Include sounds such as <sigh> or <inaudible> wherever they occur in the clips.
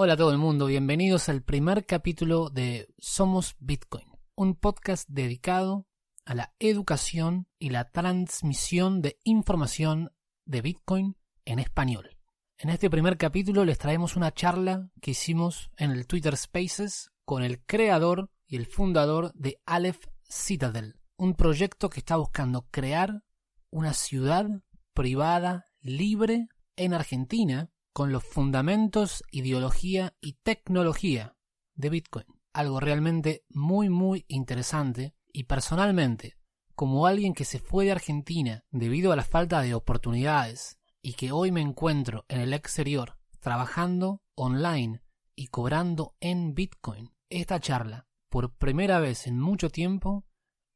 Hola a todo el mundo, bienvenidos al primer capítulo de Somos Bitcoin, un podcast dedicado a la educación y la transmisión de información de Bitcoin en español. En este primer capítulo les traemos una charla que hicimos en el Twitter Spaces con el creador y el fundador de Aleph Citadel, un proyecto que está buscando crear una ciudad privada libre en Argentina con los fundamentos, ideología y tecnología de Bitcoin. Algo realmente muy muy interesante y personalmente, como alguien que se fue de Argentina debido a la falta de oportunidades y que hoy me encuentro en el exterior trabajando online y cobrando en Bitcoin, esta charla, por primera vez en mucho tiempo,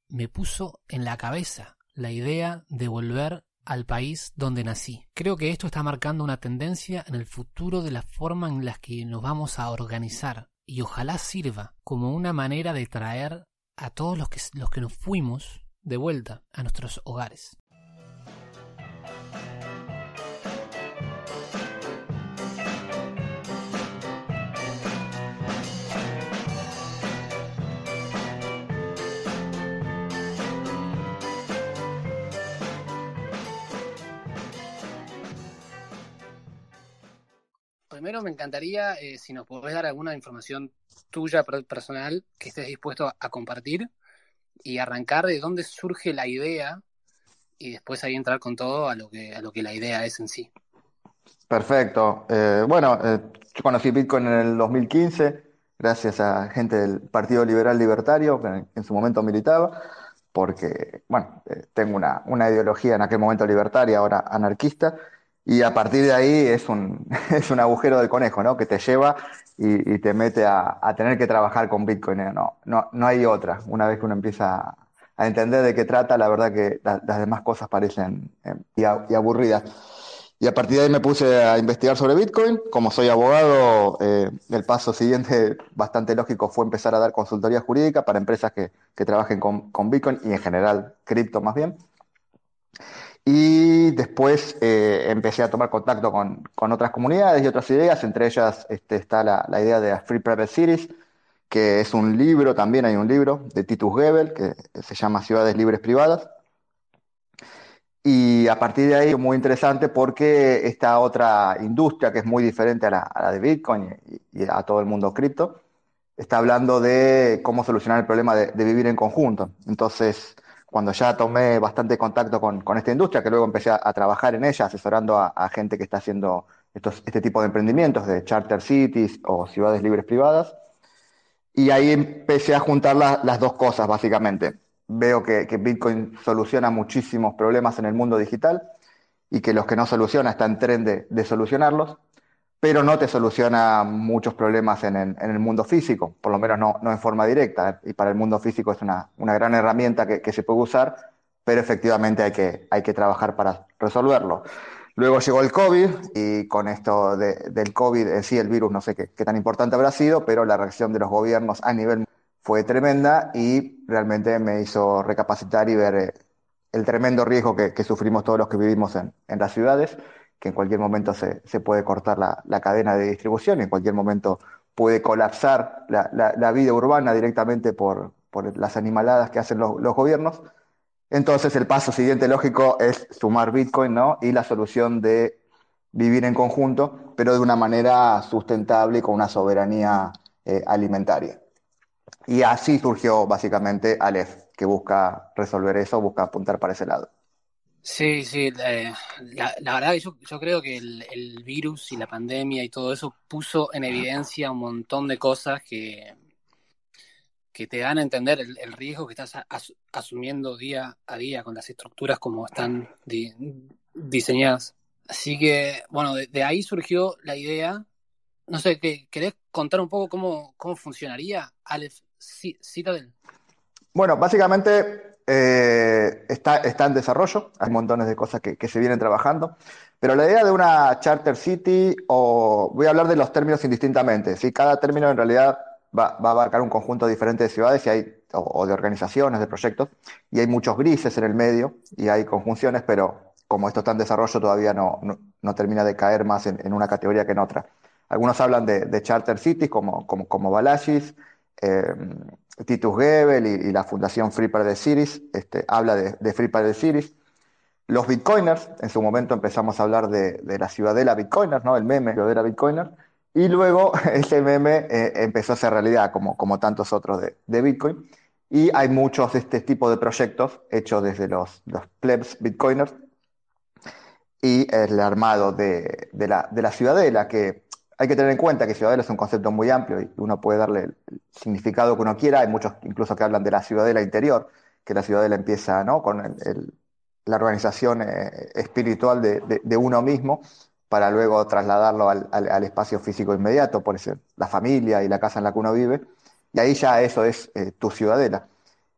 me puso en la cabeza la idea de volver al país donde nací. Creo que esto está marcando una tendencia en el futuro de la forma en la que nos vamos a organizar y ojalá sirva como una manera de traer a todos los que, los que nos fuimos de vuelta a nuestros hogares. Primero me encantaría eh, si nos podés dar alguna información tuya personal que estés dispuesto a, compartir y arrancar de dónde surge la idea y después ahí entrar con todo a lo que, a lo que la idea es en sí. Perfecto. Eh, bueno, eh, yo conocí Bitcoin en el 2015 gracias a gente del Partido Liberal Libertario, que en su momento militaba, porque, bueno, tengo una, una ideología en aquel momento libertaria, ahora anarquista, y a partir de ahí es un, <laughs> es un agujero de conejo, ¿no? Que te lleva y, te mete a, tener que trabajar con Bitcoin. No, no, hay otra. Una vez que uno empieza a entender de qué trata, la verdad que las demás cosas parecen eh, y, aburridas. Y a partir de ahí me puse a investigar sobre Bitcoin. Como soy abogado, eh, el paso siguiente, <laughs> bastante lógico, fue empezar a dar consultoría jurídica para empresas que, que trabajen con Bitcoin y en general cripto más bien. Y después eh, empecé a tomar contacto con, con, otras comunidades y otras ideas, entre ellas este, está la, la, idea de Free Private Cities, que es un libro, también hay un libro de Titus Gebel, que se llama Ciudades Libres Privadas. Y a partir de ahí, muy interesante porque esta otra industria, que es muy diferente a la, de Bitcoin y, a todo el mundo cripto, está hablando de cómo solucionar el problema de vivir en conjunto. Entonces, cuando ya tomé bastante contacto con, con, esta industria, que luego empecé a, a trabajar en ella, asesorando a, a, gente que está haciendo estos, este tipo de emprendimientos de charter cities o ciudades libres privadas. Y ahí empecé a juntar la, las dos cosas, básicamente. Veo que, que, Bitcoin soluciona muchísimos problemas en el mundo digital y que los que no soluciona están en tren de, de solucionarlos pero no te soluciona muchos problemas en, el mundo físico, por lo menos no, en forma directa. Y para el mundo físico es una, gran herramienta que, se puede usar, pero efectivamente hay que, trabajar para resolverlo. Luego llegó el COVID y con esto de, del COVID en sí, el virus, no sé qué, tan importante habrá sido, pero la reacción de los gobiernos a nivel fue tremenda y realmente me hizo recapacitar y ver eh, el tremendo riesgo que, sufrimos todos los que vivimos en las ciudades que en cualquier momento se, se puede cortar la, la, cadena de distribución, en cualquier momento puede colapsar la, la, vida urbana directamente por, por, las animaladas que hacen los, los, gobiernos. Entonces el paso siguiente lógico es sumar Bitcoin ¿no? y la solución de vivir en conjunto, pero de una manera sustentable y con una soberanía eh, alimentaria. Y así surgió básicamente Aleph, que busca resolver eso, busca apuntar para ese lado. Sí, sí, eh, la, la, verdad que yo, yo creo que el, el, virus y la pandemia y todo eso puso en evidencia un montón de cosas que, que te dan a entender el, el riesgo que estás as, asumiendo día a día con las estructuras como están di, diseñadas. Así que, bueno, de, de, ahí surgió la idea. No sé, ¿querés contar un poco cómo, cómo funcionaría Aleph Citadel? Bueno, básicamente eh, está, está, en desarrollo, hay montones de cosas que, que, se vienen trabajando, pero la idea de una charter city, o voy a hablar de los términos indistintamente, ¿sí? cada término en realidad va, va a abarcar un conjunto diferente de ciudades y hay, o, o, de organizaciones, de proyectos, y hay muchos grises en el medio y hay conjunciones, pero como esto está en desarrollo todavía no, no, no termina de caer más en, en, una categoría que en otra. Algunos hablan de, charter cities como, como, como Balashis, eh, Titus Gebel y, la Fundación Free the Cities, este, habla de, de Free the Cities. Los bitcoiners, en su momento empezamos a hablar de, la ciudadela bitcoiner, ¿no? el meme ciudadela bitcoiner, y luego <laughs> ese meme eh, empezó a ser realidad, como, como tantos otros de, de, Bitcoin. Y hay muchos de este tipo de proyectos hechos desde los, los plebs bitcoiners y el armado de, de, la, de la ciudadela, que hay que tener en cuenta que ciudadela es un concepto muy amplio y uno puede darle el significado que uno quiera. Hay muchos incluso que hablan de la ciudadela interior, que la ciudadela empieza ¿no? con el, la organización eh, espiritual de, de, uno mismo para luego trasladarlo al, al, espacio físico inmediato, por eso la familia y la casa en la que uno vive. Y ahí ya eso es eh, tu ciudadela.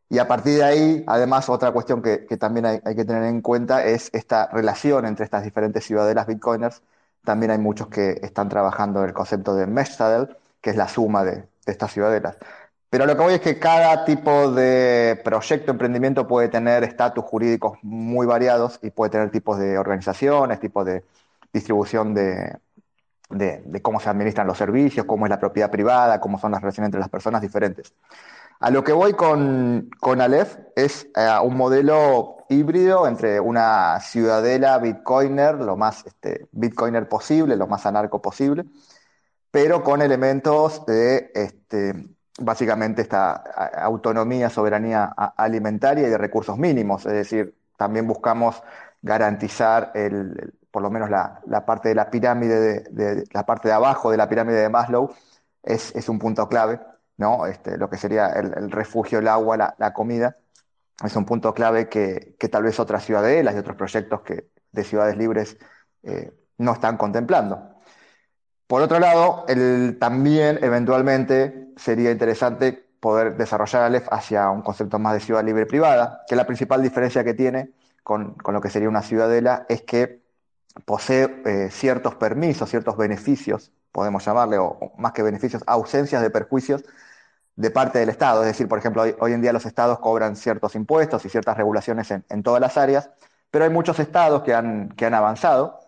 Y a partir de ahí, además, otra cuestión que, que también hay, hay, que tener en cuenta es esta relación entre estas diferentes ciudadelas bitcoiners también hay muchos que están trabajando el concepto de mesh saddle, que es la suma de, estas ciudadelas. Pero lo que voy es que cada tipo de proyecto, emprendimiento puede tener estatus jurídicos muy variados y puede tener tipos de organizaciones, tipos de distribución de, cómo se administran los servicios, cómo es la propiedad privada, cómo son las relaciones entre las personas diferentes. A lo que voy con, con Aleph es eh, un modelo híbrido entre una ciudadela bitcoiner, lo más este, bitcoiner posible, lo más anarco posible, pero con elementos de este, básicamente esta autonomía, soberanía alimentaria y de recursos mínimos. Es decir, también buscamos garantizar el, por lo menos la, parte de la pirámide, de, la parte de abajo de la pirámide de Maslow, es, es un punto clave, ¿no? Este, lo que sería el, refugio, el agua, la comida es un punto clave que, tal vez otras ciudadelas y otros proyectos que, de ciudades libres eh, no están contemplando. Por otro lado, también eventualmente sería interesante poder desarrollar Aleph hacia un concepto más de ciudad libre privada, que la principal diferencia que tiene con, lo que sería una ciudadela es que posee eh, ciertos permisos, ciertos beneficios, podemos llamarle, o más que beneficios, ausencias de perjuicios de parte del Estado. Es decir, por ejemplo, hoy, en día los estados cobran ciertos impuestos y ciertas regulaciones en, todas las áreas, pero hay muchos estados que han, que han avanzado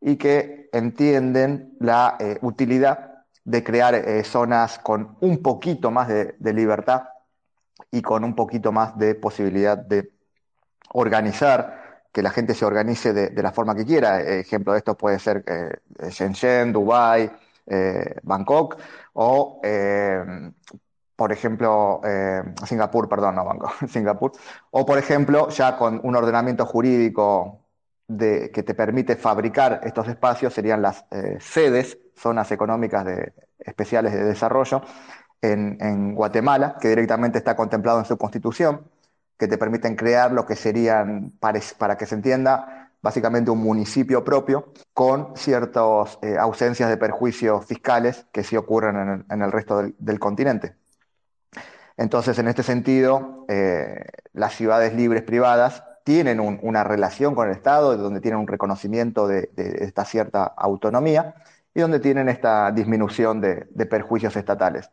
y que entienden la eh, utilidad de crear eh, zonas con un poquito más de, libertad y con un poquito más de posibilidad de organizar, que la gente se organice de, la forma que quiera. Ejemplo de esto puede ser eh, Shenzhen, Dubái, Bangkok o por ejemplo, eh, Singapur, perdón, no Banco, <laughs> Singapur, o por ejemplo, ya con un ordenamiento jurídico que te permite fabricar estos espacios, serían las eh, sedes, zonas económicas de, especiales de desarrollo, en, Guatemala, que directamente está contemplado en su constitución, que te permiten crear lo que serían, para, que se entienda, básicamente un municipio propio con ciertas eh, ausencias de perjuicios fiscales que sí ocurren en el, resto del continente. Entonces, en este sentido, eh, las ciudades libres privadas tienen una relación con el Estado, donde tienen un reconocimiento de, esta cierta autonomía y donde tienen esta disminución de, perjuicios estatales.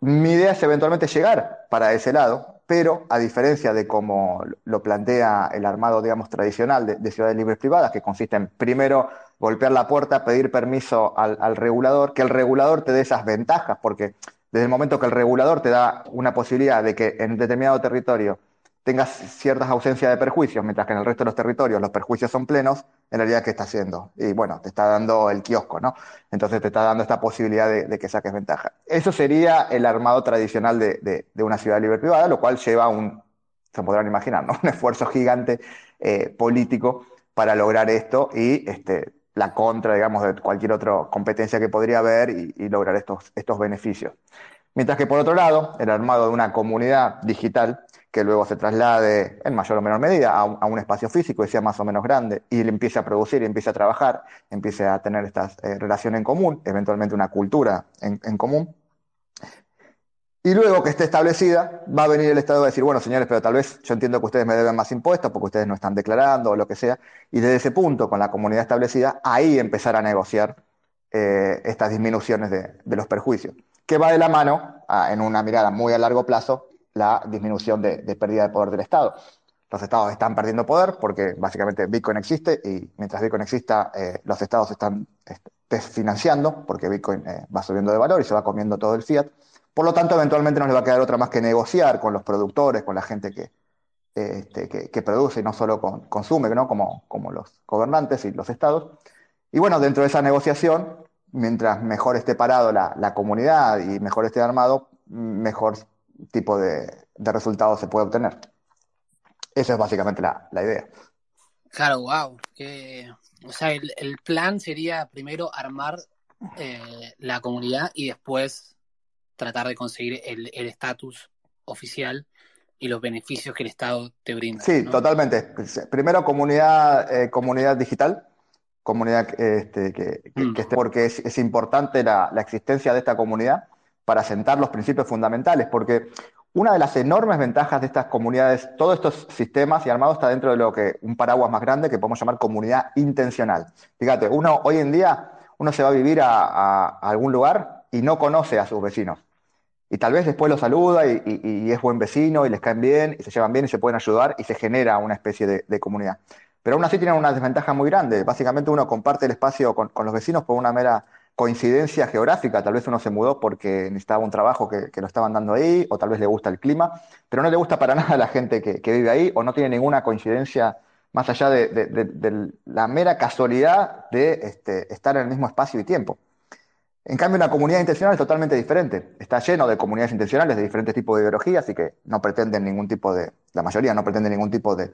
Mi idea es eventualmente llegar para ese lado, pero a diferencia de cómo lo plantea el armado, digamos, tradicional de, ciudades libres privadas, que consiste en primero golpear la puerta, pedir permiso al, al regulador, que el regulador te dé esas ventajas, porque desde el momento que el regulador te da una posibilidad de que en determinado territorio tengas ciertas ausencias de perjuicios, mientras que en el resto de los territorios los perjuicios son plenos, en realidad, ¿qué está haciendo? Y bueno, te está dando el kiosco, ¿no? Entonces te está dando esta posibilidad de, que saques ventaja. Eso sería el armado tradicional de, una ciudad libre privada, lo cual lleva un, se podrán imaginar, ¿no? <laughs> Un esfuerzo gigante eh, político para lograr esto y este, la contra, digamos, de cualquier otra competencia que podría haber y, lograr estos, estos beneficios. Mientras que por otro lado, el armado de una comunidad digital que luego se traslade en mayor o menor medida a un, espacio físico y sea más o menos grande y empiece a producir y empiece a trabajar, empiece a tener estas eh, relaciones en común, eventualmente una cultura en común, y luego que esté establecida, va a venir el Estado a decir, bueno, señores, pero tal vez yo entiendo que ustedes me deben más impuestos porque ustedes no están declarando o lo que sea. Y desde ese punto, con la comunidad establecida, ahí empezar a negociar eh, estas disminuciones de, los perjuicios. Que va de la mano, en una mirada muy a largo plazo, la disminución de, pérdida de poder del Estado. los estados están perdiendo poder porque básicamente Bitcoin existe y mientras Bitcoin exista, eh, los estados están este, desfinanciando porque Bitcoin eh, va subiendo de valor y se va comiendo todo el fiat. Por lo tanto, eventualmente no les va a quedar otra más que negociar con los productores, con la gente que, este, que, produce y no solo consume, ¿no? Como, como los gobernantes y los estados. Y bueno, dentro de esa negociación, mientras mejor esté parado la, comunidad y mejor esté armado, mejor tipo de, de resultados se puede obtener. Esa es básicamente la, idea. Claro, wow. o sea, el, plan sería primero armar eh, la comunidad y después tratar de conseguir el estatus oficial y los beneficios que el Estado te brinda. Sí, totalmente. Primero comunidad, eh, comunidad digital, comunidad este, que, mm. esté, porque es, importante la, la, existencia de esta comunidad para sentar los principios fundamentales, porque una de las enormes ventajas de estas comunidades, todos estos sistemas y armados está dentro de lo que un paraguas más grande que podemos llamar comunidad intencional. Fíjate, uno hoy en día uno se va a vivir a, algún lugar y no conoce a sus vecinos. Y tal vez después los saluda y, es buen vecino y les caen bien y se llevan bien y se pueden ayudar y se genera una especie de, comunidad. Pero aún así tienen una desventaja muy grande. Básicamente uno comparte el espacio con los vecinos por una mera coincidencia geográfica, tal vez uno se mudó porque necesitaba un trabajo que, lo estaban dando ahí, o tal vez le gusta el clima, pero no le gusta para <laughs> nada a la gente que, vive ahí, o no tiene ninguna coincidencia más allá de, la mera casualidad de este, estar en el mismo espacio y tiempo. En cambio, una comunidad intencional es totalmente diferente. Está lleno de comunidades intencionales de diferentes tipos de ideologías y que no pretenden ningún tipo de, la mayoría no pretende ningún tipo de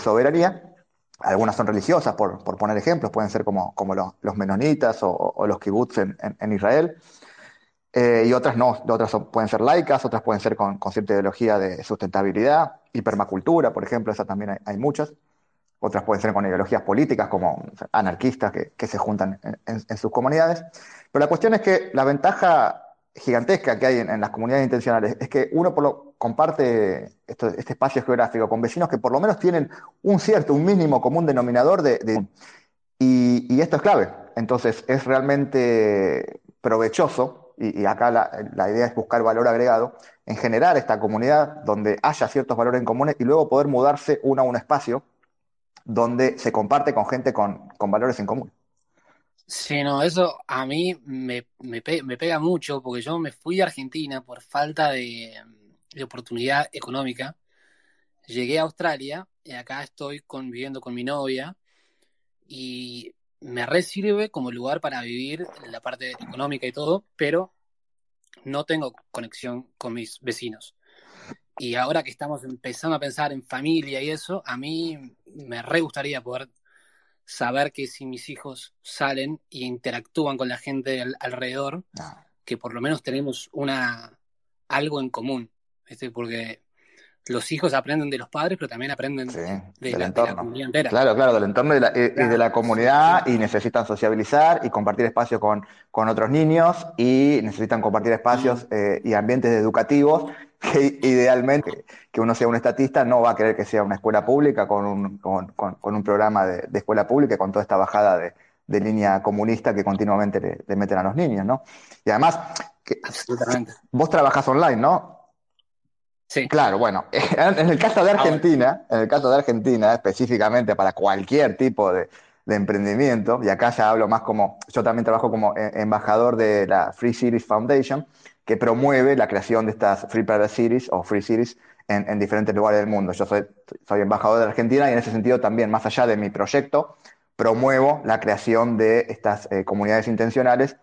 soberanía, algunas son religiosas, por, poner ejemplos, pueden ser como, los, menonitas o, los kibbutz en, Israel, eh, y otras no, otras pueden ser laicas, otras pueden ser con, cierta ideología de sustentabilidad y permacultura, por ejemplo, esas también hay, muchas. Otras pueden ser con ideologías políticas como anarquistas que, se juntan en, sus comunidades. Pero la cuestión es que la ventaja gigantesca que hay en, las comunidades intencionales es que uno por lo, comparte este espacio geográfico con vecinos que por lo menos tienen un cierto, un mínimo común denominador de, y, esto es clave. Entonces es realmente provechoso, y, acá la, idea es buscar valor agregado, en generar esta comunidad donde haya ciertos valores en comunes y luego poder mudarse uno a un espacio donde se comparte con gente con, con valores en común. Sí, no, eso a mí me, me, pega mucho porque yo me fui a Argentina por falta de, oportunidad económica. Llegué a Australia y acá estoy conviviendo con mi novia y me resirve como lugar para vivir la parte económica y todo, pero no tengo conexión con mis vecinos. Y ahora que estamos empezando a pensar en familia y eso, a mí me re gustaría poder saber que si mis hijos salen y interactúan con la gente alrededor, ah. que por lo menos tenemos una algo en común, porque los hijos aprenden de los padres, pero también aprenden de, la, comunidad entera. Claro, claro, del entorno y de la, comunidad y necesitan sociabilizar y compartir espacios con, con otros niños y necesitan compartir espacios eh, y ambientes educativos que idealmente que uno sea un estatista no va a querer que sea una escuela pública con un, con, con, un programa de, escuela pública con toda esta bajada de, de línea comunista que continuamente le, meten a los niños, ¿no? Y además, que, vos trabajás online, ¿no? Sí. Claro, bueno, <laughs> en el caso de Argentina, en el caso de Argentina, específicamente para cualquier tipo de, de emprendimiento, y acá ya hablo más como, yo también trabajo como e, embajador de la Free Cities Foundation, que promueve la creación de estas Free Private Cities o Free Cities en, diferentes lugares del mundo. Yo soy, soy embajador de Argentina y en ese sentido también, más allá de mi proyecto, promuevo la creación de estas eh, comunidades intencionales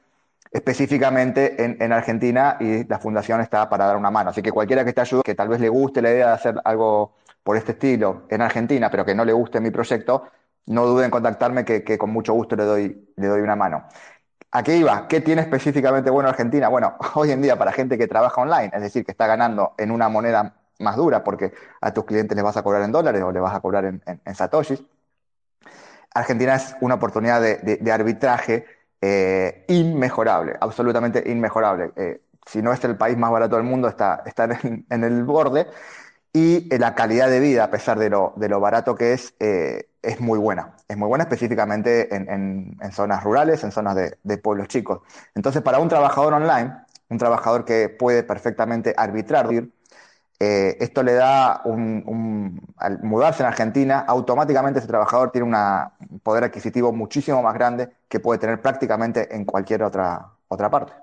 específicamente en, en, Argentina y la fundación está para dar una mano. Así que cualquiera que esté ayudando, que tal vez le guste la idea de hacer algo por este estilo en Argentina, pero que no le guste mi proyecto, no dude en contactarme que, que, con mucho gusto le doy, le doy una mano. ¿A qué iba? ¿Qué tiene específicamente bueno Argentina? Bueno, <laughs> hoy en día para gente que trabaja online, es decir, que está ganando en una moneda más dura porque a tus clientes les vas a cobrar en dólares o les vas a cobrar en, satoshis, Argentina es una oportunidad de, arbitraje eh, inmejorable, absolutamente inmejorable. Eh, si no es el país más barato del mundo, está, en, el borde y eh, la calidad de vida, a pesar de lo barato que es, es muy buena. Es muy buena específicamente en, zonas rurales, en zonas de, pueblos chicos. Entonces, para un trabajador online, un trabajador que puede perfectamente arbitrar, eh, esto le da un, al mudarse en Argentina, automáticamente ese trabajador tiene un poder adquisitivo muchísimo más grande que puede tener prácticamente en cualquier otra, otra parte.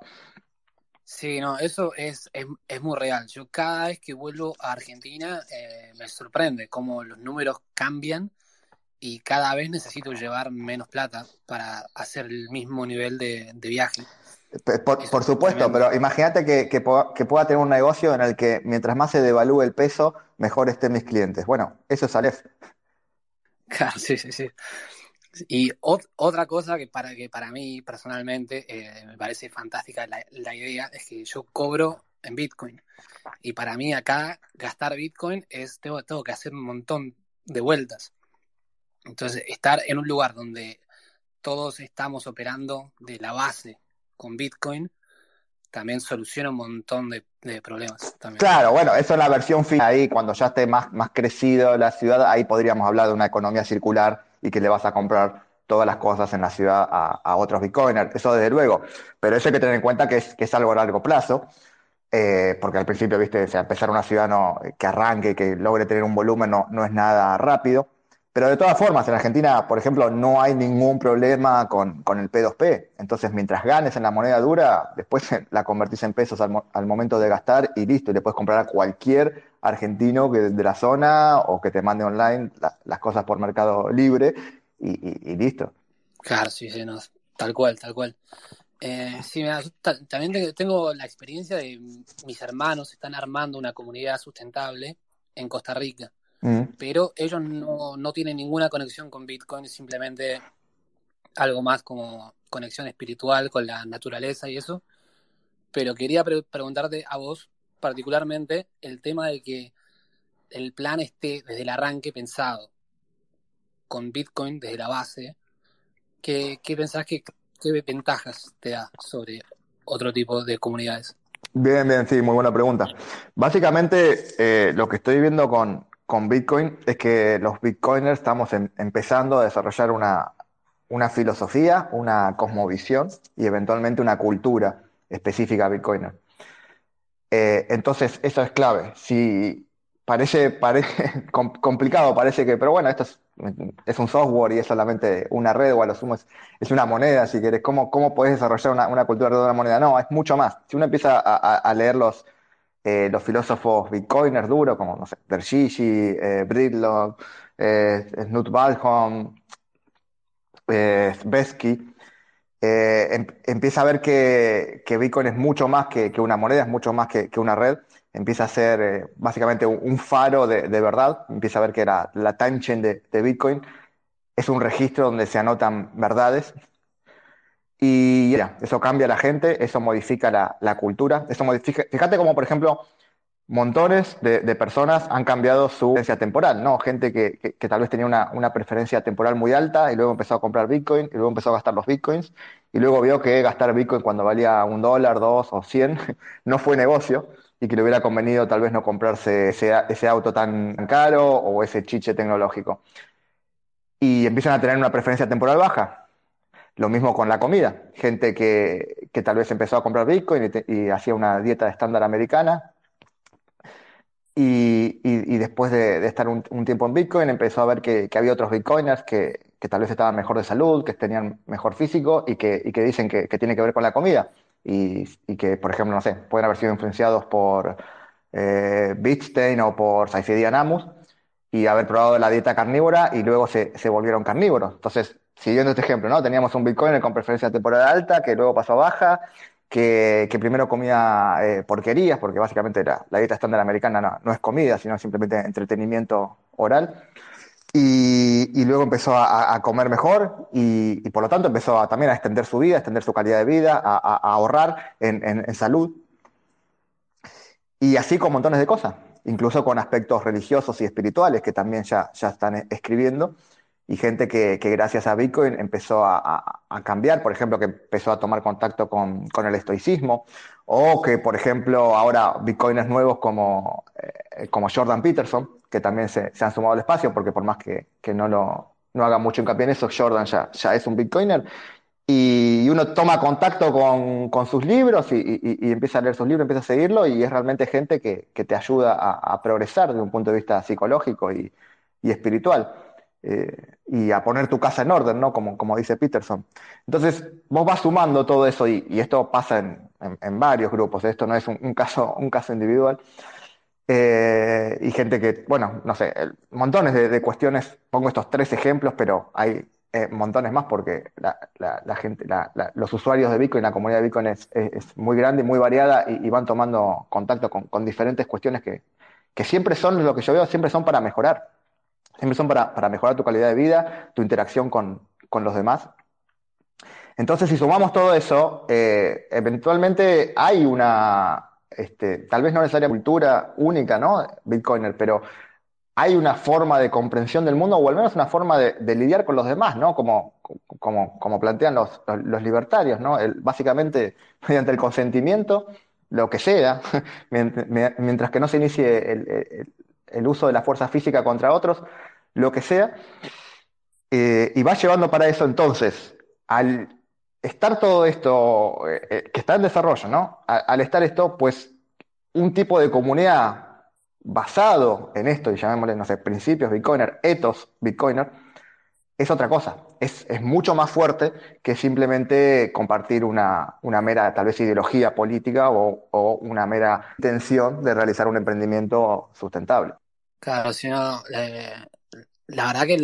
Sí, no, eso es, es, muy real. Yo cada vez que vuelvo a Argentina eh, me sorprende cómo los números cambian y cada vez necesito llevar menos plata para hacer el mismo nivel de viaje. Por, supuesto, pero imagínate que, pueda tener un negocio en el que mientras más se devalúe el peso, mejor estén mis clientes. Bueno, eso es Aleph. <laughs> Claro, sí, sí, sí. Y otra cosa que para, que para mí personalmente eh, me parece fantástica la, idea es que yo cobro en Bitcoin. Y para mí acá gastar Bitcoin es, tengo, tengo que hacer un montón de vueltas. Entonces, estar en un lugar donde todos estamos operando de la base con Bitcoin también soluciona un montón de, problemas. Claro, bueno, eso es la versión final. Ahí, cuando ya esté más, más crecido la ciudad, ahí podríamos hablar de una economía circular y que le vas a comprar todas las cosas en la ciudad a, otros bitcoiners. Eso desde luego. Pero eso hay que tener en cuenta que es, que es algo a largo plazo. Eh, porque al principio, viste, empezar una ciudad no, que arranque, que logre tener un volumen, no, no es nada rápido. Pero de todas formas, en Argentina, por ejemplo, no hay ningún problema con, el P2P. Entonces, mientras ganes en la moneda dura, después <laughs> la convertís en pesos al, momento de gastar y listo. Le puedes comprar a cualquier argentino que, de la zona o que te mande online las cosas por Mercado Libre y, listo. Claro, sí, sí, no, tal cual, tal cual. Eh, sí, también tengo la experiencia de mis hermanos están armando una comunidad sustentable en Costa Rica. Mm. Pero ellos no, tienen ninguna conexión con Bitcoin, es simplemente algo más como conexión espiritual con la naturaleza y eso. Pero quería preguntarte a vos, particularmente, el tema de que el plan esté desde el arranque pensado con Bitcoin desde la base. ¿Qué, qué pensás que qué ventajas te da sobre otro tipo de comunidades? Bien, bien, sí, muy buena pregunta. Básicamente, eh, lo que estoy viendo con, con Bitcoin es que los Bitcoiners estamos em, empezando a desarrollar una, una, filosofía, una cosmovisión y eventualmente una cultura específica Bitcoiner. Eh, entonces, eso es clave. Si parece, parece <laughs> complicado, parece que, pero bueno, esto es, un software y es solamente una red o a lo sumo es, una moneda, si quieres. ¿Cómo, cómo puedes desarrollar una, una cultura de una moneda? No, es mucho más. Si uno empieza a leer los eh, los filósofos bitcoiners duros, como, no sé, Bergigi, eh, Bridlock, eh, Knut Valholm, eh, em, empieza a ver que, Bitcoin es mucho más que, una moneda, es mucho más que, una red, empieza a ser básicamente un, faro de, verdad, empieza a ver que la, la timechain de, de Bitcoin. Es un registro donde se anotan verdades y ya, eso cambia a la gente, eso modifica la, cultura, eso modifica. Fíjate como, por ejemplo, montones de, personas han cambiado su preferencia temporal, ¿no? Gente que, tal vez tenía una, preferencia temporal muy alta y luego empezó a comprar Bitcoin y luego empezó a gastar los Bitcoins y luego vio que gastar Bitcoin cuando valía un dólar, dos o cien <laughs> no fue negocio y que le hubiera convenido tal vez no comprarse ese, ese auto tan caro o ese chiche tecnológico. Y empiezan a tener una preferencia temporal baja lo mismo con la comida. Gente que, tal vez empezó a comprar Bitcoin y, hacía una dieta estándar americana. Y, después de, estar un, tiempo en Bitcoin, empezó a ver que, había otros Bitcoiners que, tal vez estaban mejor de salud, que tenían mejor físico y que, dicen que, tiene que ver con la comida. Y, que, por ejemplo, no sé, pueden haber sido influenciados por eh, Bitstein o por Saifidian Amus y haber probado la dieta carnívora y luego se, se volvieron carnívoros. Entonces, siguiendo este ejemplo, ¿no? Teníamos un Bitcoin con preferencia temporal alta, que luego pasó a baja, que, primero comía eh, porquerías, porque básicamente la, la dieta estándar americana no, es comida, sino simplemente entretenimiento oral. Y, luego empezó a, comer mejor y, por lo tanto empezó también a extender su vida, a extender su calidad de vida, a, ahorrar en, salud. Y así con montones de cosas, incluso con aspectos religiosos y espirituales que también ya están escribiendo y gente que, gracias a Bitcoin empezó a, cambiar, por ejemplo, que empezó a tomar contacto con, el estoicismo, o que, por ejemplo, ahora Bitcoiners nuevos como, eh, como Jordan Peterson, que también se, han sumado al espacio, porque por más que, no, lo, no haga mucho hincapié en eso, Jordan ya, ya es un Bitcoiner, y uno toma contacto con, sus libros y, empieza a leer sus libros, empieza a seguirlo y es realmente gente que, te ayuda a, progresar desde un punto de vista psicológico y, espiritual. Eh, y a poner tu casa en orden, ¿no? Como, como dice Peterson. Entonces, vos vas sumando todo eso y, esto pasa en, varios grupos, esto no es un, caso, <laughs> un caso individual. Eh, y gente que, bueno, no sé, montones de, de cuestiones, pongo estos tres ejemplos, pero hay eh, montones más porque la, gente, los usuarios de Bitcoin, la comunidad de Bitcoin es, muy grande, muy variada y, van tomando contacto con, diferentes cuestiones que, siempre son, lo que yo veo, siempre son para mejorar. Siempre son para, mejorar tu calidad de vida, tu interacción con, los demás. Entonces, si sumamos todo eso, eh, eventualmente hay una, este, tal vez no necesaria cultura única, ¿no? Bitcoiner, pero hay una forma de comprensión del mundo, o al menos una forma de, lidiar con los demás, ¿no? Como, como, plantean los, libertarios, ¿no? básicamente, <laughs> mediante el consentimiento, lo que sea, <laughs> mientras que no se inicie el, uso de la fuerza física contra otros, lo que sea, eh, y va llevando para eso entonces, al estar todo esto, eh, eh, que está en desarrollo, ¿no? al estar esto, pues, un tipo de comunidad basado en esto, y llamémosle, no sé, principios Bitcoiner, ethos Bitcoiner, es otra cosa. Es, mucho más fuerte que simplemente compartir una, mera, tal vez, ideología política o, una mera intención de realizar un emprendimiento sustentable. Claro, si no, la verdad que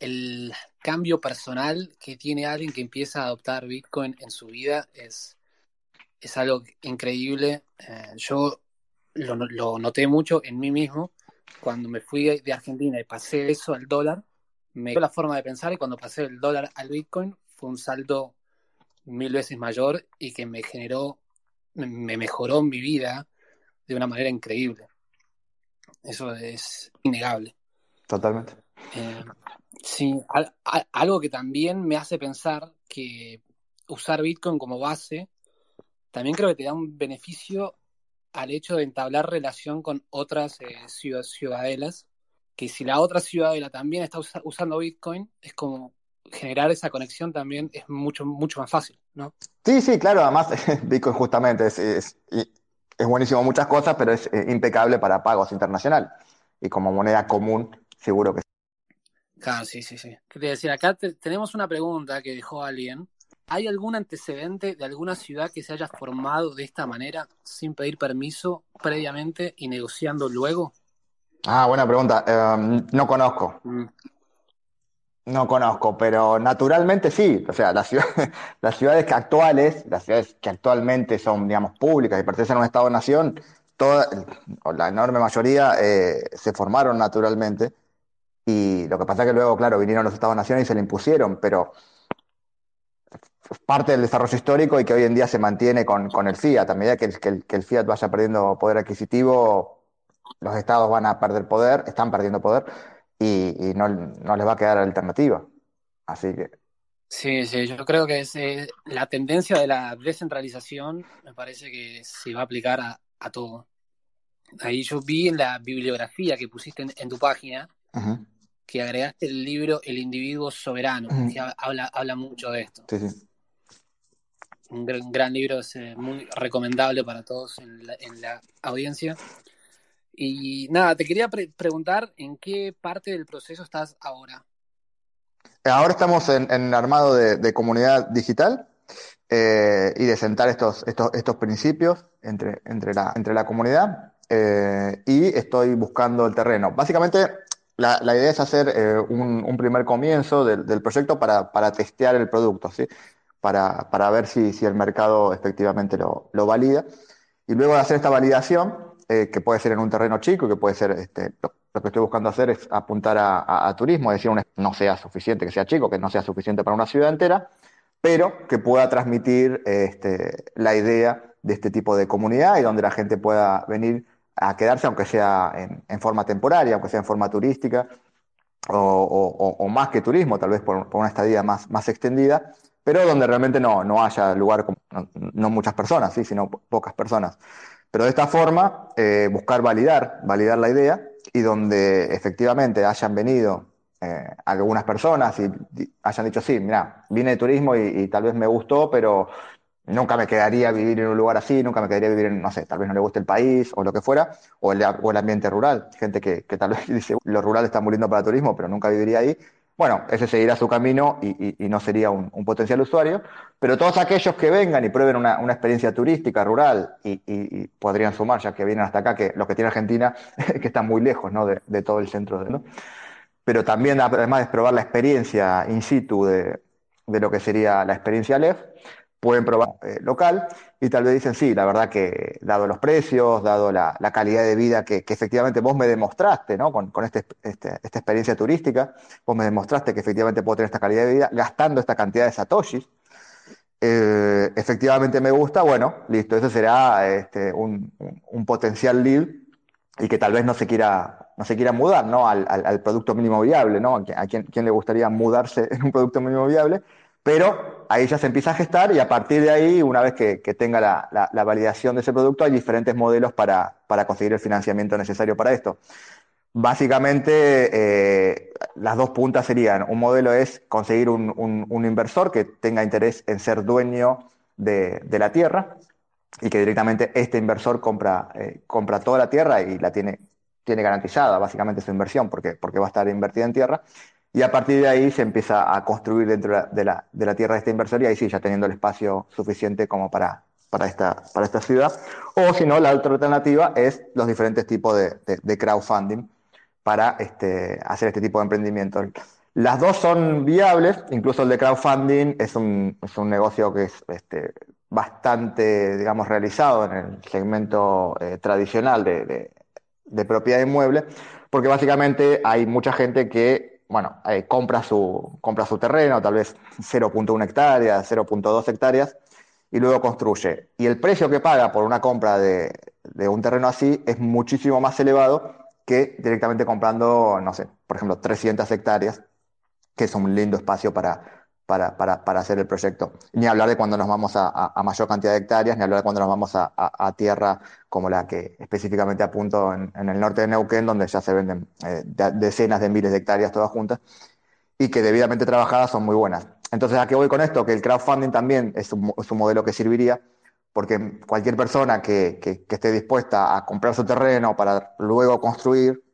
el, cambio personal que tiene alguien que empieza a adoptar Bitcoin en su vida es, es algo increíble. Eh, yo lo, noté mucho en mí mismo. Cuando me fui de Argentina y pasé eso al dólar, me dio la forma de pensar y cuando pasé el dólar al Bitcoin fue un salto mil veces mayor y que me generó, me mejoró mi vida de una manera increíble. Eso es innegable. Totalmente. Eh, sí, algo que también me hace pensar que usar Bitcoin como base también creo que te da un beneficio al hecho de entablar relación con otras eh, ciudadelas, que si la otra ciudadela también está usando Bitcoin, es como generar esa conexión también es mucho, mucho más fácil, ¿no? Sí, sí, claro, además <laughs> Bitcoin justamente es, es, es buenísimo en muchas cosas, pero es eh, impecable para pagos internacional. Y como moneda común, seguro que sí. Claro, sí, sí, sí. ¿Qué te decía? Acá tenemos una pregunta que dejó alguien ¿Hay algún antecedente de alguna ciudad que se haya formado de esta manera, sin pedir permiso previamente y negociando luego? Ah, buena pregunta. Em, no conozco. Mm. No conozco, pero naturalmente sí. O sea, <laughs> las ciudades, las ciudades actuales, las ciudades que actualmente son, digamos, públicas y pertenecen a un Estado-nación, toda, o la enorme mayoría eh, se formaron naturalmente. Y lo que pasa es que luego, claro, vinieron los Estados-naciones y se le impusieron, pero parte del desarrollo histórico y que hoy en día se mantiene con, el Fiat. A medida que el, que, el, Fiat vaya perdiendo poder adquisitivo, los estados van a perder poder, están perdiendo poder y, no, les va a quedar alternativa. Así que. Sí, sí, yo creo que es, eh, la tendencia de la descentralización me parece que se va a aplicar a, todo. Ahí yo vi en la bibliografía que pusiste en, tu página que agregaste el libro El individuo soberano, que habla, habla mucho de esto. Sí, sí un gran, libro, es eh, muy recomendable para todos en la, audiencia. Y nada, te quería preguntar en qué parte del proceso estás ahora. Ahora estamos en, armado de, comunidad digital eh, y de sentar estos, estos, estos principios entre, entre, la, entre la comunidad eh, y estoy buscando el terreno. Básicamente, la, idea es hacer un, primer comienzo del, proyecto para, para, testear el producto. ¿sí? para, ver si, el mercado efectivamente lo, valida. Y luego de hacer esta validación, eh, que puede ser en un terreno chico, que puede ser, este, lo, que estoy buscando hacer es apuntar a, turismo, es decir, no sea suficiente, que sea chico, que no sea suficiente para una ciudad entera, pero que pueda transmitir este, la idea de este tipo de comunidad y donde la gente pueda venir a quedarse, aunque sea en, forma temporaria, aunque sea en forma turística, o, más que turismo, tal vez por, una estadía más, más extendida, pero donde realmente no, no haya lugar, no, muchas personas, ¿sí? sino pocas personas. Pero de esta forma, eh, buscar validar, validar la idea y donde efectivamente hayan venido eh, algunas personas y, hayan dicho, sí, mira, vine de turismo y, tal vez me gustó, pero nunca me quedaría vivir en un lugar así, nunca me quedaría vivir en, no sé, tal vez no le guste el país o lo que fuera, o el, o el ambiente rural. Gente que, que tal <laughs> vez dice, lo rural está muriendo para turismo, pero nunca viviría ahí. Bueno, ese seguirá su camino y, y no sería un, un, potencial usuario, pero todos aquellos que vengan y prueben una, una experiencia turística rural y, y, podrían sumar, ya que vienen hasta acá, que lo que tiene Argentina, <laughs> que está muy lejos ¿no? de, de todo el centro, ¿no? pero también además de probar la experiencia in situ de, de lo que sería la experiencia LEF, pueden probar eh, local y tal vez dicen, sí, la verdad que dado los precios, dado la, calidad de vida que, efectivamente vos me demostraste, ¿no? Con, con este, este, esta experiencia turística, vos me demostraste que efectivamente puedo tener esta calidad de vida gastando esta cantidad de satoshis. Eh, efectivamente me gusta, bueno, listo, ese será este, un, un, potencial lead y que tal vez no se quiera no se quiera mudar ¿no? al, al, producto mínimo viable, ¿no? a quién, quién le gustaría mudarse <laughs> en un producto mínimo viable, pero ahí ya se empieza a gestar y a partir de ahí, una vez que, tenga la, la, validación de ese producto, hay diferentes modelos para, para conseguir el financiamiento necesario para esto. Básicamente, eh, las dos puntas serían, un modelo es conseguir un, un, un inversor que tenga interés en ser dueño de, de, la tierra y que directamente este inversor compra, eh, compra toda la tierra y la tiene tiene garantizada básicamente su inversión porque, porque va a estar invertida en tierra. Y a partir de ahí se empieza a construir dentro de la, de la tierra de esta inversor y ahí sí, ya teniendo el espacio suficiente como para, para, esta, para esta ciudad. O si no, la otra alternativa es los diferentes tipos de, de, crowdfunding para este, hacer este tipo de emprendimiento. Las dos son viables, incluso el de crowdfunding es un, es un negocio que es este, bastante, digamos, realizado en el segmento eh, tradicional de, de, de propiedad inmueble, porque básicamente hay mucha gente que, bueno, eh, compra, su, compra su terreno, tal vez 0.1 hectáreas, 0.2 hectáreas, y luego construye. Y el precio que paga por una compra de, de un terreno así es muchísimo más elevado que directamente comprando, no sé, por ejemplo, 300 hectáreas, que es un lindo espacio para, para, para, para, hacer el proyecto. Ni hablar de cuando nos vamos a, a, mayor cantidad de hectáreas, ni hablar de cuando nos vamos a, a tierra como la que específicamente apunto en, en, el norte de Neuquén, donde ya se venden eh, de, decenas de miles de hectáreas todas juntas y que debidamente trabajadas son muy buenas. Entonces, ¿a qué voy con esto? Que el crowdfunding también es un, es un modelo que serviría porque cualquier persona que, que esté dispuesta a comprar su terreno para luego construir,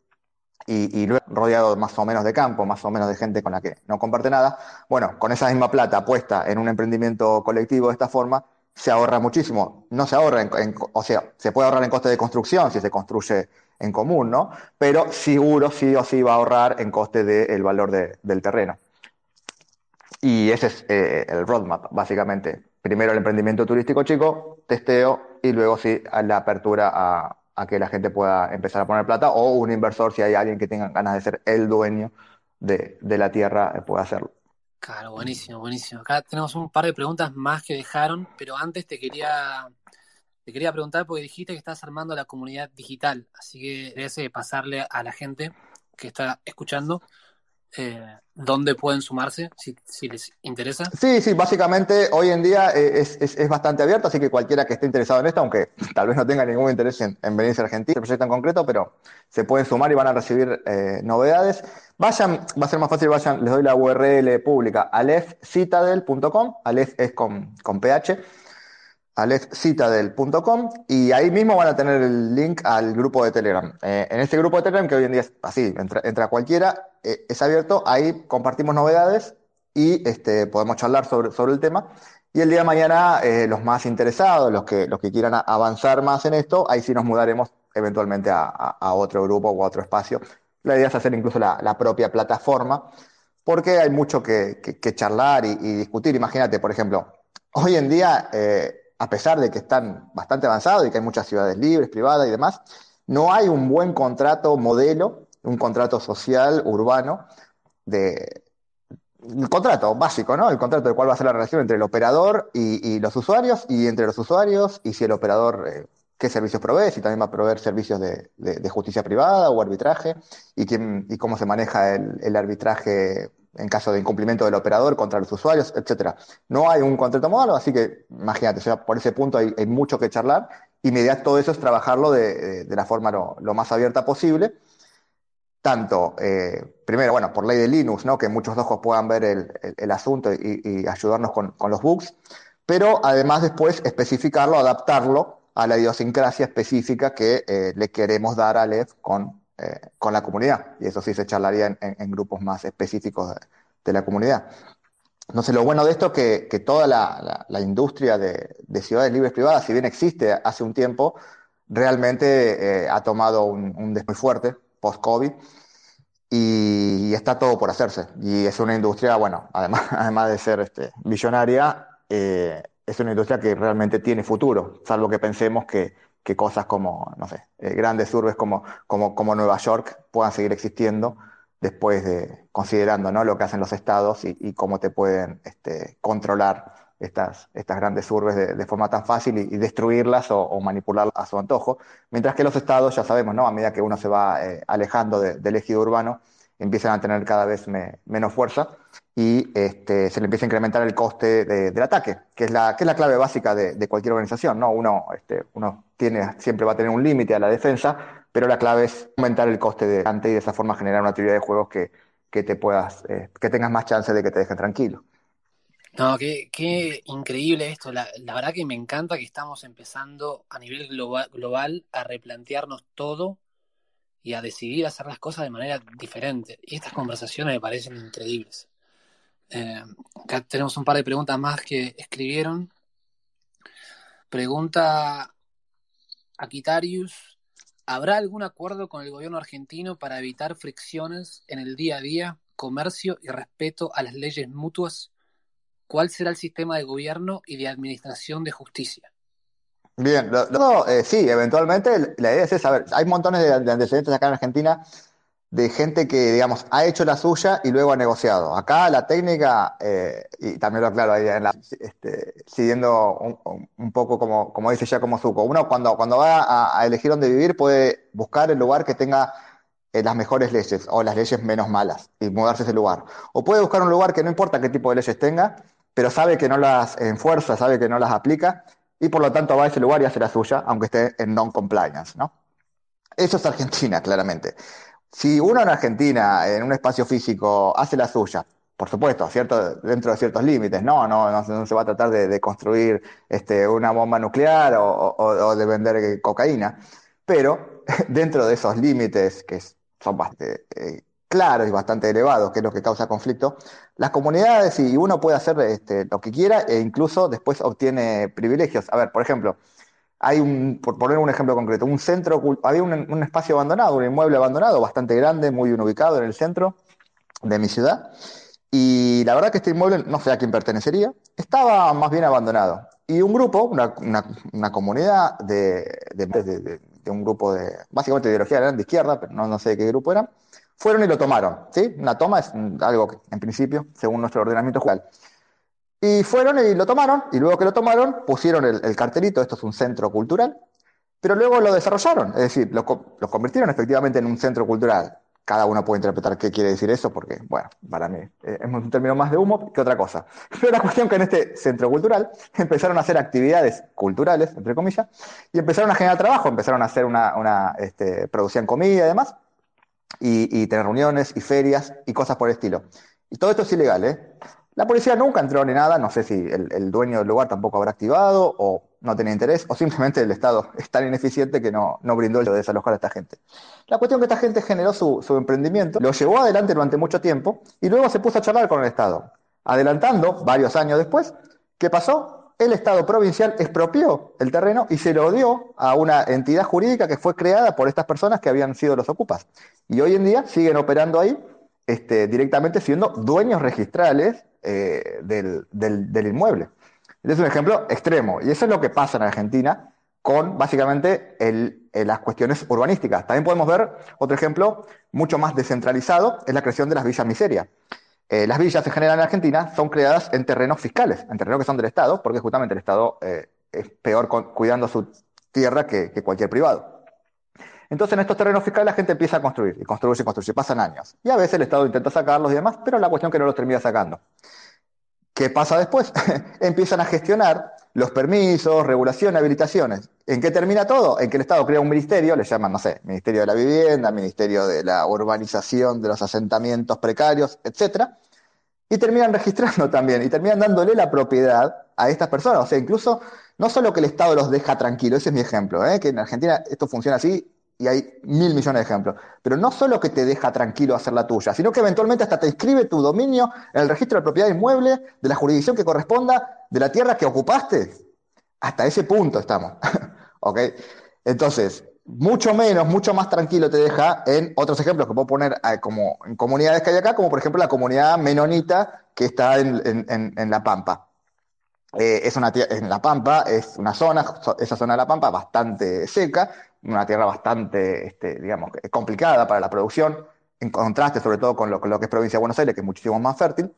y, luego rodeado más o menos de campo, más o menos de gente con la que no comparte nada, bueno, con esa misma plata puesta en un emprendimiento colectivo de esta forma, se ahorra muchísimo. No se ahorra, en, o sea, se puede ahorrar en coste de construcción si se construye en común, ¿no? Pero seguro sí o sí va a ahorrar en coste del de valor de, del terreno. Y ese es eh, el roadmap, básicamente. Primero el emprendimiento turístico chico, testeo y luego sí la apertura a, a que la gente pueda empezar a poner plata o un inversor, si hay alguien que tenga ganas de ser el dueño de, de la tierra, eh, pueda hacerlo. Claro, buenísimo, buenísimo. Acá tenemos un par de preguntas más que dejaron, pero antes te quería, te quería preguntar porque dijiste que estás armando la comunidad digital, así que debes pasarle a la gente que está escuchando eh, dónde pueden sumarse si, les interesa. Sí, sí, básicamente hoy en día eh, es, es, es, bastante abierto, así que cualquiera que esté interesado en esto, aunque tal vez no tenga ningún interés en, en venirse a Argentina, el proyecto en concreto, pero se pueden sumar y van a recibir eh, novedades. Vayan, va a ser más fácil, vayan, les doy la URL pública, alefcitadel.com, alef es con, con PH alexcitadel.com y ahí mismo van a tener el link al grupo de Telegram. Eh, en este grupo de Telegram, que hoy en día es así, entra, cualquiera, eh, es abierto, ahí compartimos novedades y este, podemos charlar sobre, sobre el tema. Y el día de mañana, eh, los más interesados, los que, los que quieran avanzar más en esto, ahí sí nos mudaremos eventualmente a, otro grupo o a otro espacio. La idea es hacer incluso la, propia plataforma, porque hay mucho que, charlar y, discutir. Imagínate, por ejemplo, hoy en día a pesar de que están bastante avanzados y que hay muchas ciudades libres, privadas y demás, no hay un buen contrato modelo, un contrato social, urbano, de, el contrato básico, ¿no? El contrato de cuál va a ser la relación entre el operador y, los usuarios y entre los usuarios y si el operador eh, qué servicios provee, si también va a proveer servicios de justicia privada o arbitraje y, quién, y cómo se maneja el, el arbitraje en caso de incumplimiento del operador contra los usuarios, etcétera. No hay un contrato modelo, así que imagínate, o sea, por ese punto hay, mucho que charlar y mi idea todo eso es trabajarlo de, la forma lo, más abierta posible. tanto, eh, primero, bueno, por ley de Linux, ¿no? que muchos ojos puedan ver el, asunto y, ayudarnos con, los bugs, pero además después especificarlo, adaptarlo a la idiosincrasia específica que eh, le queremos dar a LEF con, eh, con la comunidad. Y eso sí se charlaría en, grupos más específicos de, la comunidad. Entonces, lo bueno de esto es que, toda la, industria de, ciudades libres privadas, si bien existe hace un tiempo, realmente ha tomado un, un muy fuerte post-COVID, y, está todo por hacerse. Y es una industria, bueno, además, <laughs> además de ser este, millonaria, eh, es una industria que realmente tiene futuro, salvo que pensemos que, que cosas como, no sé, eh, grandes urbes como, como, como Nueva York puedan seguir existiendo después de, considerando ¿no? lo que hacen los estados y, cómo te pueden este, controlar estas, estas grandes urbes de, forma tan fácil y, destruirlas o, manipularlas a su antojo, mientras que los estados, ya sabemos, ¿no? a medida que uno se va eh, alejando del ejido urbano, empiezan a tener cada vez menos fuerza y este, se le empieza a incrementar el coste del ataque, que es la, que es la clave básica de, cualquier organización. ¿no? Uno, este, uno tiene, siempre va a tener un límite a la defensa, pero la clave es aumentar el coste de ante y de esa forma generar una teoría de juegos que, que te puedas, eh, que tengas más chance de que te dejen tranquilo. No, qué increíble esto. La, verdad que me encanta que estamos empezando a nivel global, a replantearnos todo y a decidir hacer las cosas de manera diferente. Y estas conversaciones me parecen increíbles. Eh, acá tenemos un par de preguntas más que escribieron. Pregunta Aquitarius, ¿habrá algún acuerdo con el gobierno argentino para evitar fricciones en el día a día, comercio y respeto a las leyes mutuas? ¿Cuál será el sistema de gobierno y de administración de justicia? Bien, no, eh, sí, eventualmente la idea es esa. hay montones de, antecedentes acá en Argentina de gente que, digamos, ha hecho la suya y luego ha negociado. Acá la técnica, eh, y también lo aclaro ahí, en la, este, siguiendo un, poco como, como dice ya como Zuko, uno cuando, cuando va a, elegir dónde vivir puede buscar el lugar que tenga eh, las mejores leyes o las leyes menos malas y mudarse a ese lugar. O puede buscar un lugar que no importa qué tipo de leyes tenga, pero sabe que no las enfuerza, sabe que no las aplica y por lo tanto va a ese lugar y hace la suya, aunque esté en non-compliance, ¿no? Eso es Argentina, claramente. Si uno en Argentina, en un espacio físico, hace la suya, por supuesto, cierto, dentro de ciertos límites, no, no, se va a tratar de, construir este, una bomba nuclear o, de vender cocaína, pero <laughs> dentro de esos límites que son bastante eh, claros y bastante elevados, que es lo que causa conflicto, las comunidades y uno puede hacer este, lo que quiera e incluso después obtiene privilegios. A ver, por ejemplo, hay un, por poner un ejemplo concreto, un centro, había un, espacio abandonado, un inmueble abandonado, bastante grande, muy bien ubicado en el centro de mi ciudad. Y la verdad que este inmueble, no sé a quién pertenecería, estaba más bien abandonado. Y un grupo, una, comunidad de, un grupo de, básicamente de ideología de izquierda, pero no, no sé de qué grupo era, fueron y lo tomaron, ¿sí? Una toma es algo que, en principio, según nuestro ordenamiento judicial. Y fueron y lo tomaron, y luego que lo tomaron, pusieron el, cartelito, esto es un centro cultural, pero luego lo desarrollaron, es decir, lo, convirtieron efectivamente en un centro cultural. Cada uno puede interpretar qué quiere decir eso, porque, bueno, para mí eh, es un término más de humo que otra cosa. <laughs> Pero la cuestión que en este centro cultural empezaron a hacer actividades culturales, entre comillas, y empezaron a generar trabajo, empezaron a hacer una, una este, producían comida y demás, y, tener reuniones y ferias y cosas por el estilo. Y todo esto es ilegal, ¿eh? La policía nunca entró ni nada, no sé si el, dueño del lugar tampoco habrá activado o no tenía interés, o simplemente el Estado <laughs> es tan ineficiente que no, no brindó el de desalojar a esta gente. La cuestión es que esta gente generó su, su emprendimiento, lo llevó adelante durante mucho tiempo y luego se puso a charlar con el Estado. Adelantando, varios años después, ¿qué pasó? El Estado provincial expropió el terreno y se lo dio a una entidad jurídica que fue creada por estas personas que habían sido los ocupas. Y hoy en día siguen operando ahí este, directamente siendo dueños registrales eh, del, inmueble. Este es un ejemplo extremo. Y eso es lo que pasa en Argentina con básicamente las cuestiones urbanísticas. También podemos ver otro ejemplo mucho más descentralizado, es la creación de las villas miseria. Eh, las villas en general en Argentina son creadas en terrenos fiscales, en terrenos que son del Estado, porque justamente el Estado eh, es peor cuidando su tierra que, cualquier privado. Entonces en estos terrenos fiscales la gente empieza a construir, y construye y construye, pasan años. Y a veces el Estado intenta sacarlos y demás, pero la cuestión es que no los termina sacando. ¿Qué pasa después? <laughs> Empiezan a gestionar los permisos, regulación, habilitaciones. ¿En qué termina todo? En que el Estado crea un ministerio, le llaman, no sé, Ministerio de la Vivienda, Ministerio de la Urbanización de los Asentamientos Precarios, etcétera, y terminan <laughs> registrando también, y terminan dándole la propiedad a estas personas. O sea, incluso no solo que el Estado los deja tranquilos, ese es mi ejemplo, ¿eh? que en Argentina esto funciona así y hay mil millones de ejemplos, pero no solo que te deja tranquilo hacer la tuya, sino que eventualmente hasta te inscribe tu dominio en el registro de propiedad inmueble de la jurisdicción que corresponda de la tierra que ocupaste. Hasta ese punto estamos. <laughs> ¿Ok? Entonces, mucho menos, mucho más tranquilo te deja en otros ejemplos que puedo poner eh, como en comunidades que hay acá, como por ejemplo la comunidad menonita que está en La Pampa. Eh, es una en La Pampa es una zona, esa zona de La Pampa bastante seca, una tierra bastante, este, digamos, complicada para la producción, en contraste sobre todo con lo, que es provincia de Buenos Aires, que es muchísimo más fértil.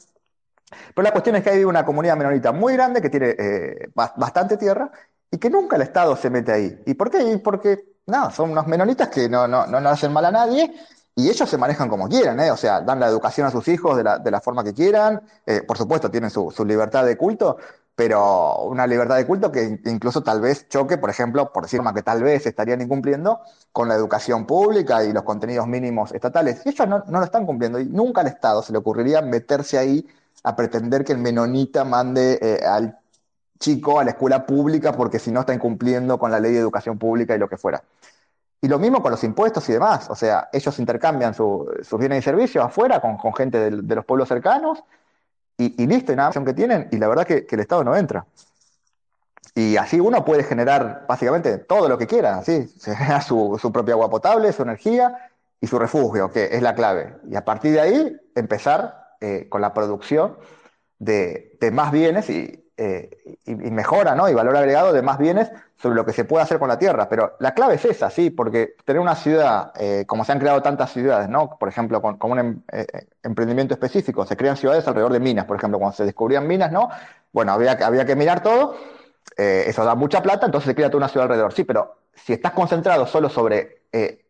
Pero la cuestión es que hay una comunidad menonita muy grande que tiene eh, bastante tierra y que nunca el Estado se mete ahí. ¿Y por qué? Porque, no, son unos menonitas que no, no, no, hacen mal a nadie y ellos se manejan como quieran, ¿eh? o sea, dan la educación a sus hijos de la, de la forma que quieran, eh, por supuesto tienen su, su, libertad de culto, pero una libertad de culto que incluso tal vez choque, por ejemplo, por decir que tal vez estarían incumpliendo con la educación pública y los contenidos mínimos estatales. Y ellos no, lo están cumpliendo y nunca al Estado se le ocurriría meterse ahí a pretender que el menonita mande eh, al chico a la escuela pública porque si no está incumpliendo con la ley de educación pública y lo que fuera. Y lo mismo con los impuestos y demás. O sea, ellos intercambian sus bienes y servicios afuera con, gente de los pueblos cercanos y, listo, y nada más que tienen, y la verdad que, que, el Estado no entra. Y así uno puede generar básicamente todo lo que quiera, ¿sí? <laughs> se genera su, su, propia agua potable, su energía y su refugio, que es la clave. Y a partir de ahí empezar eh, con la producción de, más bienes y, eh, y, mejora ¿no? y valor agregado de más bienes sobre lo que se puede hacer con la tierra. Pero la clave es esa, sí, porque tener una ciudad, eh, como se han creado tantas ciudades, ¿no? por ejemplo, con, un em, emprendimiento específico, se crean ciudades alrededor de minas, por ejemplo, cuando se descubrían minas, ¿no? Bueno, había, había que mirar todo, eso da mucha plata, entonces se crea toda una ciudad alrededor. Sí, pero si estás concentrado solo sobre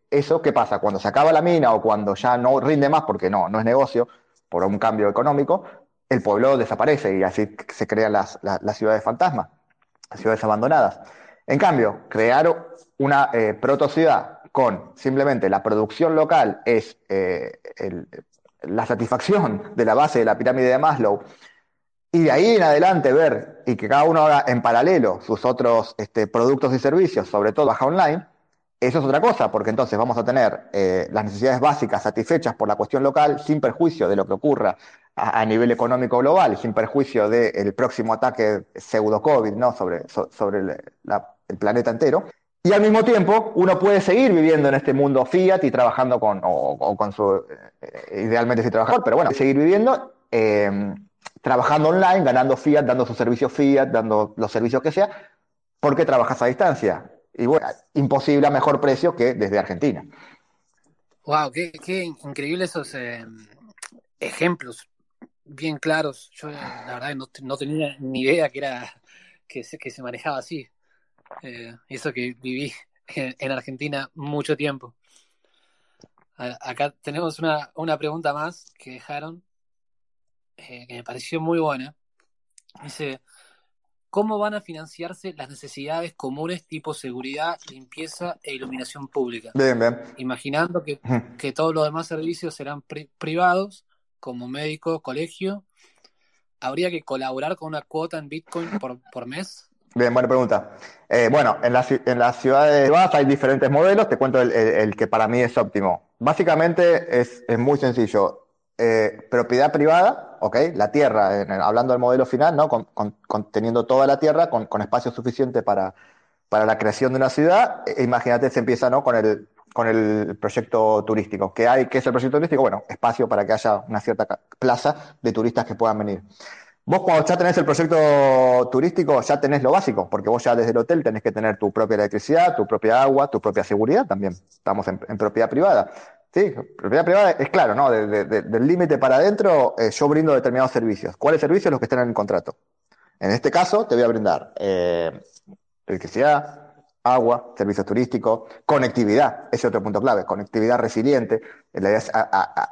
eso, ¿qué pasa? Cuando se acaba la mina o cuando ya no rinde más, porque no, no es negocio, por un cambio económico, el pueblo desaparece y así se crean las, ciudades fantasmas, las ciudades abandonadas. En cambio, crear una eh, proto-ciudad con simplemente la producción local es eh, la satisfacción de la base de la pirámide de Maslow y de ahí en adelante ver y que cada uno haga en paralelo sus otros este, productos y servicios, sobre todo baja online, eso es otra cosa, porque entonces vamos a tener eh, las necesidades básicas satisfechas por la cuestión local sin perjuicio de lo que ocurra a, nivel económico global, sin perjuicio del próximo ataque pseudo-COVID ¿no? sobre, sobre el, planeta entero. Y al mismo tiempo, uno puede seguir viviendo en este mundo fiat y trabajando con, o, con su, eh, idealmente si trabajador, pero bueno, seguir viviendo, eh, trabajando online, ganando fiat, dando sus servicios fiat, dando los servicios que sea, porque trabajas a distancia. Y bueno, imposible a mejor precio que desde Argentina. Wow, qué, qué increíbles esos eh, ejemplos bien claros. Yo la verdad no, no tenía ni idea que era que se, que se manejaba así. Eh, eso que viví en, Argentina mucho tiempo. acá tenemos una, una, pregunta más que dejaron eh, que me pareció muy buena. Dice, ¿Cómo van a financiarse las necesidades comunes tipo seguridad, limpieza e iluminación pública? Bien, bien. Imaginando que, que todos los demás servicios serán privados, como médico, colegio, ¿habría que colaborar con una cuota en Bitcoin por, por mes? Bien, buena pregunta. Eh, bueno, en, la, en las ciudades privadas hay diferentes modelos, te cuento el, que para mí es óptimo. Básicamente es, es muy sencillo. Eh, propiedad privada, ¿ok? La tierra, hablando del modelo final, ¿no? Con, teniendo toda la tierra, con, espacio suficiente para, para, la creación de una ciudad. E, imagínate, se empieza, ¿no? Con el, con el proyecto turístico. ¿Qué hay? ¿Qué es el proyecto turístico? Bueno, espacio para que haya una cierta plaza de turistas que puedan venir. Vos cuando ya tenés el proyecto turístico, ya tenés lo básico, porque vos ya desde el hotel tenés que tener tu propia electricidad, tu propia agua, tu propia seguridad también. Estamos en propiedad privada. Sí, propiedad privada es claro, ¿no? del límite para adentro, eh, yo brindo determinados servicios. ¿Cuáles servicios? Los que están en el contrato. En este caso, te voy a brindar eh, electricidad, agua, servicios turísticos, conectividad, ese es otro punto clave, conectividad resiliente. La idea es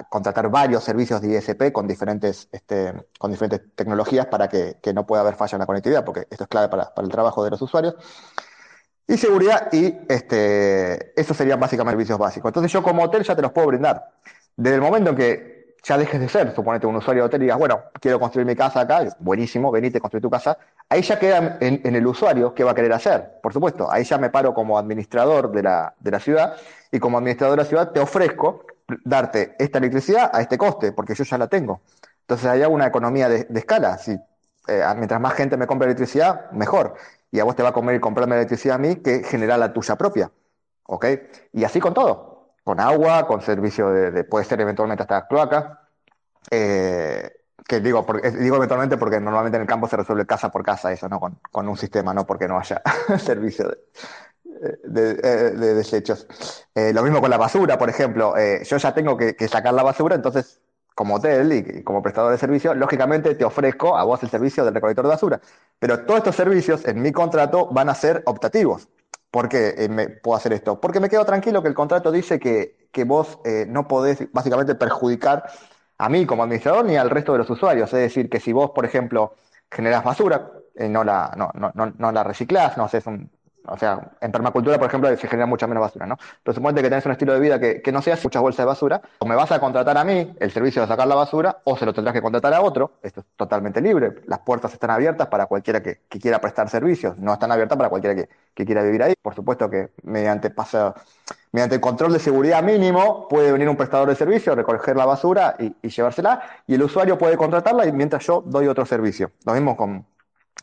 contratar varios servicios de ISP con diferentes, este, con diferentes tecnologías para que, no pueda haber falla en la conectividad, porque esto es clave para, el trabajo de los usuarios. Y seguridad, y este, esos serían básicamente servicios básicos. Entonces yo como hotel ya te los puedo brindar. Desde el momento en que ya dejes de ser, suponete un usuario de hotel y digas, bueno, quiero construir mi casa acá, buenísimo, venite, construir tu casa, ahí ya queda en, el usuario qué va a querer hacer, por supuesto, ahí ya me paro como administrador de la, de la ciudad y como administrador de la ciudad te ofrezco darte esta electricidad a este coste, porque yo ya la tengo. Entonces hay una economía de, escala, si, eh, mientras más gente me compre electricidad, mejor. Y a vos te va a comer y comprarme electricidad a mí que generar la tuya propia. ¿Ok? Y así con todo con agua, con servicio de, puede ser eventualmente hasta cloaca. Eh, que digo, digo eventualmente porque normalmente en el campo se resuelve casa por casa eso, ¿no? Con, un sistema, no porque no haya <laughs> servicio de, desechos. Eh, lo mismo con la basura, por ejemplo. Eh, yo ya tengo que, sacar la basura, entonces, como hotel y, como prestador de servicio, lógicamente te ofrezco a vos el servicio del recolector de basura. Pero todos estos servicios en mi contrato van a ser optativos. ¿Por qué eh, me puedo hacer esto? Porque me quedo tranquilo que el contrato dice que, vos eh, no podés básicamente perjudicar a mí como administrador ni al resto de los usuarios. Es decir, que si vos, por ejemplo, generás basura, eh, no, la, no, no, no, la reciclás, no haces un, o sea, en permacultura, por ejemplo, se genera mucha menos basura, ¿no? Pero suponete que tenés un estilo de vida que, que no seas muchas bolsas de basura, o me vas a contratar a mí el servicio de sacar la basura, o se lo tendrás que contratar a otro. Esto es totalmente libre. Las puertas están abiertas para cualquiera que, quiera prestar servicios, no están abiertas para cualquiera que, quiera vivir ahí. Por supuesto que mediante paso, mediante el control de seguridad mínimo puede venir un prestador de servicio, recoger la basura y, y llevársela, y el usuario puede contratarla mientras yo doy otro servicio. Lo mismo con,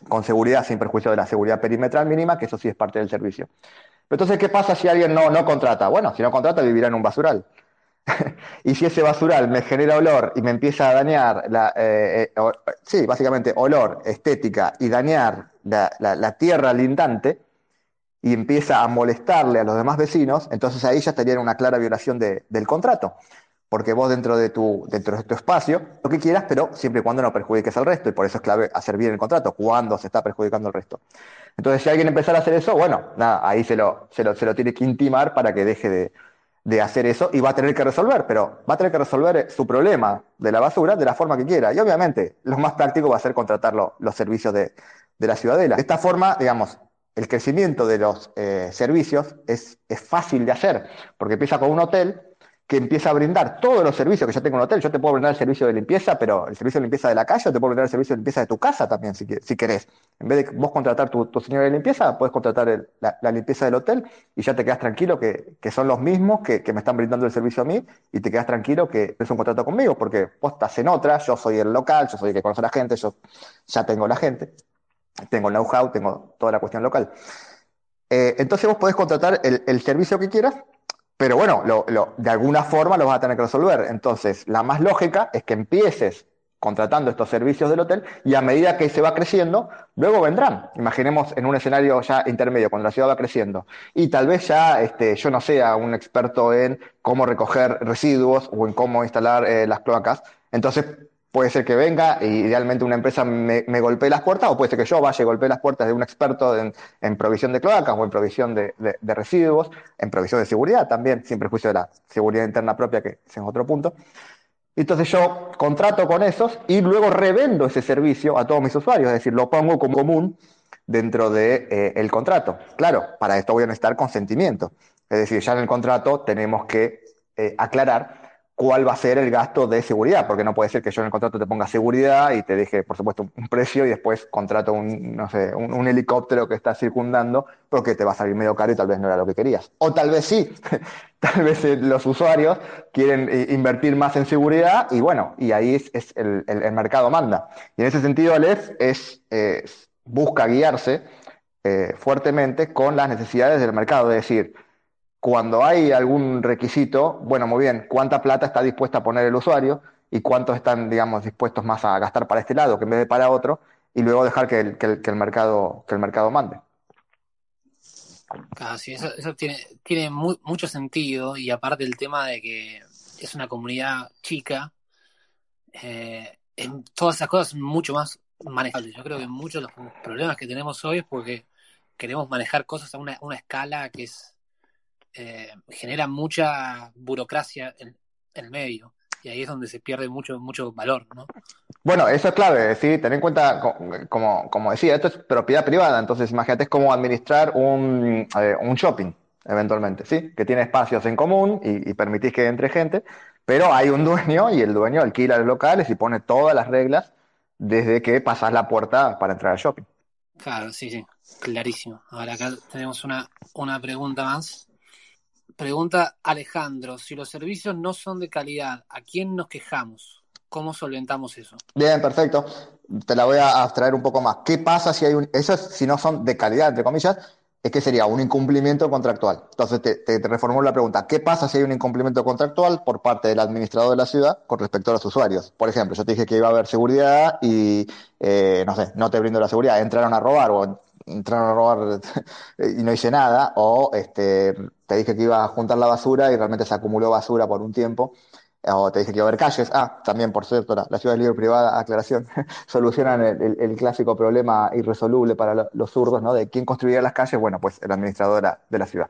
con seguridad, sin perjuicio de la seguridad perimetral mínima, que eso sí es parte del servicio. Pero entonces, ¿qué pasa si alguien no, no contrata? Bueno, si no contrata, vivirá en un basural. <laughs> y si ese basural me genera olor y me empieza a dañar, la, eh, eh, sí, básicamente olor, estética y dañar la, tierra lindante y empieza a molestarle a los demás vecinos, entonces ahí ya estaría una clara violación del contrato porque vos dentro de tu, dentro de tu espacio, lo que quieras, pero siempre y cuando no perjudiques al resto, y por eso es clave hacer bien el contrato, cuando se está perjudicando al resto. Entonces, si alguien empezara a hacer eso, bueno, nada, ahí se lo, se lo, se lo tiene que intimar para que deje de, de, hacer eso y va a tener que resolver, pero va a tener que resolver su problema de la basura de la forma que quiera. Y obviamente, lo más práctico va a ser contratar los servicios de, de, la ciudadela. De esta forma, digamos, el crecimiento de los eh, servicios es, es fácil de hacer, porque empieza con un hotel que empieza a brindar todos los servicios que yo tengo en un hotel. Yo te puedo brindar el servicio de limpieza, pero el servicio de limpieza de la calle, o te puedo brindar el servicio de limpieza de tu casa también, si, si querés. En vez de vos contratar tu, tu señora de limpieza, puedes contratar la, limpieza del hotel y ya te quedas tranquilo que, son los mismos que, me están brindando el servicio a mí y te quedas tranquilo que es un contrato conmigo, porque vos estás en otra, yo soy el local, yo soy el que conoce a la gente, yo ya tengo la gente, tengo el know-how, tengo toda la cuestión local. Eh, entonces vos podés contratar el, el servicio que quieras pero bueno, de alguna forma lo vas a tener que resolver. Entonces, la más lógica es que empieces contratando estos servicios del hotel y a medida que se va creciendo, luego vendrán. Imaginemos en un escenario ya intermedio, cuando la ciudad va creciendo. Y tal vez ya este, yo no sea un experto en cómo recoger residuos o en cómo instalar eh, las cloacas. Entonces puede ser que venga e idealmente una empresa me, golpee las puertas, o puede ser que yo vaya y golpee las puertas de un experto en, provisión de cloacas o en provisión de, residuos, en provisión de seguridad también, sin perjuicio de la seguridad interna propia, que es en otro punto. Entonces yo contrato con esos y luego revendo ese servicio a todos mis usuarios, es decir, lo pongo como común dentro del de, eh, contrato. Claro, para esto voy a necesitar consentimiento. Es decir, ya en el contrato tenemos que eh, aclarar cuál va a ser el gasto de seguridad, porque no puede ser que yo en el contrato te ponga seguridad y te deje, por supuesto, un precio y después contrato un, no sé, un, helicóptero que está circundando, porque te va a salir medio caro y tal vez no era lo que querías. O tal vez sí, <laughs> tal vez eh, los usuarios quieren eh, invertir más en seguridad y bueno, y ahí es, el, mercado manda. Y en ese sentido, Aleph es, busca guiarse eh, fuertemente con las necesidades del mercado, es decir, cuando hay algún requisito, bueno, muy bien, ¿cuánta plata está dispuesta a poner el usuario y cuántos están, digamos, dispuestos más a gastar para este lado que en vez de para otro? Y luego dejar que el, que el, mercado, que el mercado mande. Ah, sí, eso, tiene, tiene mucho sentido y aparte el tema de que es una comunidad chica, eh, en todas esas cosas son mucho más manejables. Yo creo que muchos de los problemas que tenemos hoy es porque queremos manejar cosas a una, una escala que es eh, genera mucha burocracia en, en, el medio. Y ahí es donde se pierde mucho, mucho valor, ¿no? Bueno, eso es clave, ¿sí? Ten en cuenta, como, como decía, esto es propiedad privada, entonces imagínate es como administrar un, eh, un shopping, eventualmente, ¿sí? Que tiene espacios en común y, y permitís que entre gente, pero hay un dueño y el dueño alquila los locales y pone todas las reglas desde que pasas la puerta para entrar al shopping. Claro, sí, sí, clarísimo. Ahora acá tenemos una, una pregunta más. Pregunta Alejandro, si los servicios no son de calidad, ¿a quién nos quejamos? ¿Cómo solventamos eso? Bien, perfecto. Te la voy a abstraer un poco más. ¿Qué pasa si hay un... Eso si no son de calidad, entre comillas, es que sería un incumplimiento contractual. Entonces te, te, te, reformulo la pregunta, ¿qué pasa si hay un incumplimiento contractual por parte del administrador de la ciudad con respecto a los usuarios? Por ejemplo, yo te dije que iba a haber seguridad y, eh, no sé, no te brindo la seguridad, entraron a robar o entraron a robar <laughs> y no hice nada, o este, te dije que iba a juntar la basura y realmente se acumuló basura por un tiempo o te dije que iba a haber calles. Ah, también, por cierto, la, la ciudad libre privada, aclaración, <laughs> solucionan el, el, clásico problema irresoluble para lo, los zurdos, ¿no? De quién construiría las calles, bueno, pues el administrador de la, de la ciudad.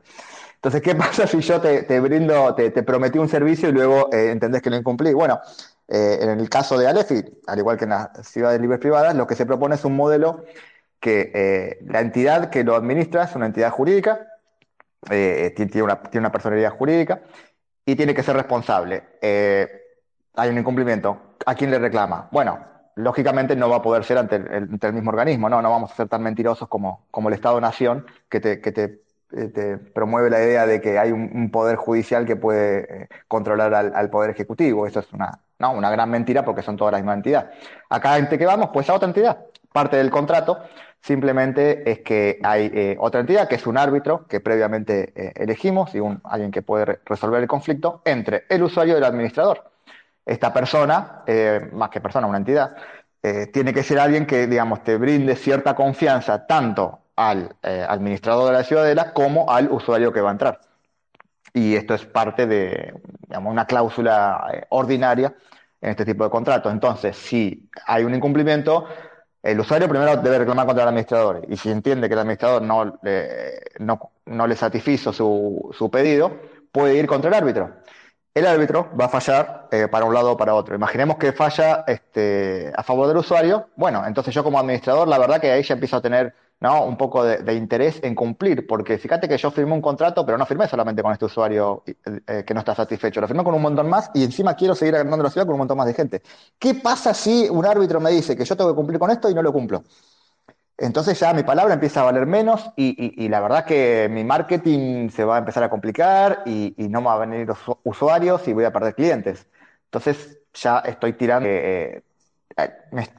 Entonces, ¿qué <laughs> pasa si yo te, te brindo, te, te, prometí un servicio y luego eh, entendés que lo incumplí? Bueno, eh, en el caso de Alefi, al igual que en las ciudades libres privadas, lo que se propone es un modelo que eh, la entidad que lo administra es una entidad jurídica, eh, tiene, una, tiene una personalidad jurídica, y tiene que ser responsable. Eh, hay un incumplimiento. ¿A quién le reclama? Bueno, lógicamente no va a poder ser ante el, ante el mismo organismo, ¿no? No vamos a ser tan mentirosos como, como el Estado-Nación que te, que te, eh, promueve la idea de que hay un, poder judicial que puede eh, controlar al, poder ejecutivo. Eso es una, no, una gran mentira porque son todas la misma entidad. Acá, ¿en qué vamos? Pues a otra entidad. Parte del contrato Simplemente es que hay eh, otra entidad que es un árbitro que previamente eh, elegimos y un, alguien que puede re resolver el conflicto entre el usuario y el administrador. Esta persona, eh, más que persona, una entidad, tiene que ser alguien que, digamos, te brinde cierta confianza tanto al administrador de la ciudadela como al usuario que va a entrar. Y esto es parte de, digamos, una cláusula ordinaria en este tipo de contrato. Entonces, si hay un incumplimiento, el usuario primero debe reclamar contra el administrador y si entiende que el administrador no, no, no le satisfizo su, su, pedido, puede ir contra el árbitro. El árbitro va a fallar eh, para un lado o para otro. Imaginemos que falla este, a favor del usuario. Bueno, entonces yo como administrador, la verdad que ahí ya empiezo a tener ¿no? un poco de, interés en cumplir, porque fíjate que yo firmé un contrato, pero no firmé solamente con este usuario eh, que no está satisfecho, lo firmé con un montón más y encima quiero seguir agrandando la ciudad con un montón más de gente. ¿Qué pasa si un árbitro me dice que yo tengo que cumplir con esto y no lo cumplo? Entonces ya mi palabra empieza a valer menos y, la verdad que mi marketing se va a empezar a complicar y, no me van a venir los usuarios y voy a perder clientes. Entonces ya estoy tirando, eh,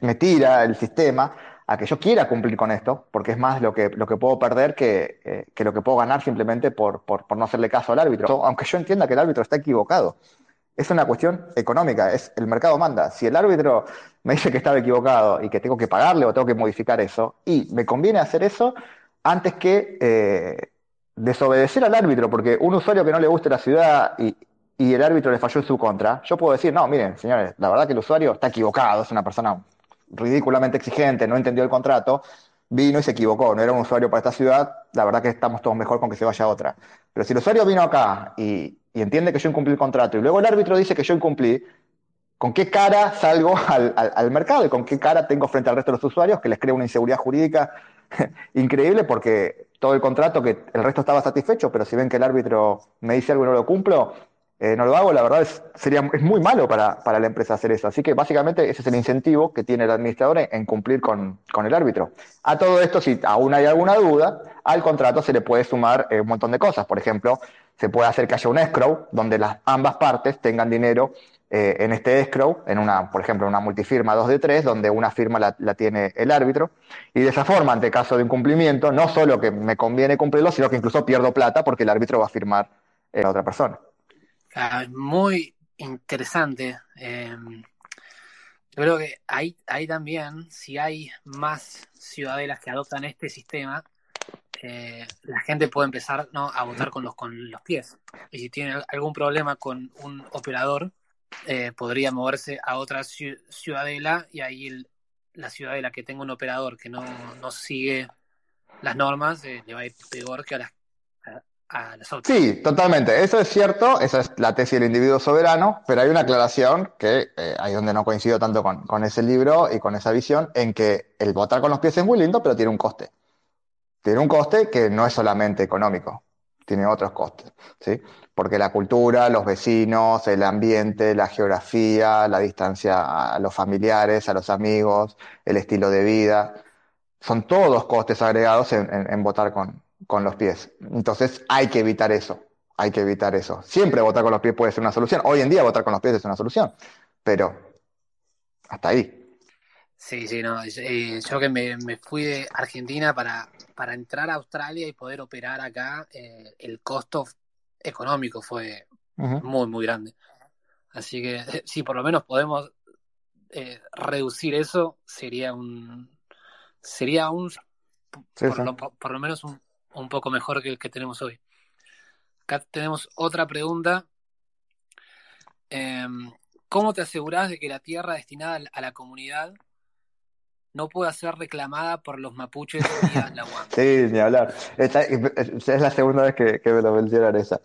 me tira el sistema a que yo quiera cumplir con esto, porque es más lo que, lo que puedo perder que, eh, que lo que puedo ganar simplemente por, por, no hacerle caso al árbitro. Aunque yo entienda que el árbitro está equivocado. Es una cuestión económica, es el mercado manda. Si el árbitro me dice que estaba equivocado y que tengo que pagarle o tengo que modificar eso, y me conviene hacer eso antes que eh, desobedecer al árbitro, porque un usuario que no le guste la ciudad y, y el árbitro le falló en su contra, yo puedo decir, no, miren, señores, la verdad que el usuario está equivocado, es una persona ridículamente exigente, no entendió el contrato, vino y se equivocó, no era un usuario para esta ciudad, la verdad que estamos todos mejor con que se vaya a otra. Pero si el usuario vino acá y, y entiende que yo incumplí el contrato y luego el árbitro dice que yo incumplí, ¿con qué cara salgo al, al, al mercado y con qué cara tengo frente al resto de los usuarios que les crea una inseguridad jurídica <laughs> increíble porque todo el contrato que el resto estaba satisfecho, pero si ven que el árbitro me dice algo y no lo cumplo, eh, no lo hago, la verdad es, sería, es muy malo para, para, la empresa hacer eso. Así que básicamente ese es el incentivo que tiene el administrador en, cumplir con, con, el árbitro. A todo esto, si aún hay alguna duda, al contrato se le puede sumar eh, un montón de cosas. Por ejemplo, se puede hacer que haya un escrow donde las, ambas partes tengan dinero eh, en este escrow, en una, por ejemplo, una multifirma 2 de 3, donde una firma la, la, tiene el árbitro. Y de esa forma, ante caso de incumplimiento, no solo que me conviene cumplirlo, sino que incluso pierdo plata porque el árbitro va a firmar a otra persona. Ah, muy interesante. Eh, yo creo que ahí, ahí también, si hay más ciudadelas que adoptan este sistema, eh, la gente puede empezar ¿no? a votar con los, con los pies. Y si tiene algún problema con un operador, eh, podría moverse a otra ciudadela y ahí el, la ciudadela que tenga un operador que no, no sigue las normas, eh, le va a ir peor que a las, Sí, totalmente. Eso es cierto, esa es la tesis del individuo soberano, pero hay una aclaración que eh, ahí donde no coincido tanto con, con ese libro y con esa visión, en que el votar con los pies es muy lindo, pero tiene un coste. Tiene un coste que no es solamente económico, tiene otros costes, ¿sí? Porque la cultura, los vecinos, el ambiente, la geografía, la distancia a los familiares, a los amigos, el estilo de vida, son todos costes agregados en, votar con, con los pies. Entonces hay que evitar eso, hay que evitar eso. Siempre votar con los pies puede ser una solución. Hoy en día votar con los pies es una solución, pero hasta ahí. Sí, sí, no. Eh, yo que me, fui de Argentina para, para entrar a Australia y poder operar acá, eh, el costo económico fue muy, muy grande. Así que <laughs> si por lo menos podemos eh, reducir eso, sería un sería un por, Lo, menos un, un, poco mejor que el que tenemos hoy. Acá tenemos otra pregunta. Em, ¿Cómo te aseguras de que la tierra destinada a la comunidad no pueda ser reclamada por los mapuches la <laughs> Sí, ni hablar. es la segunda vez que, me lo mencionan esa.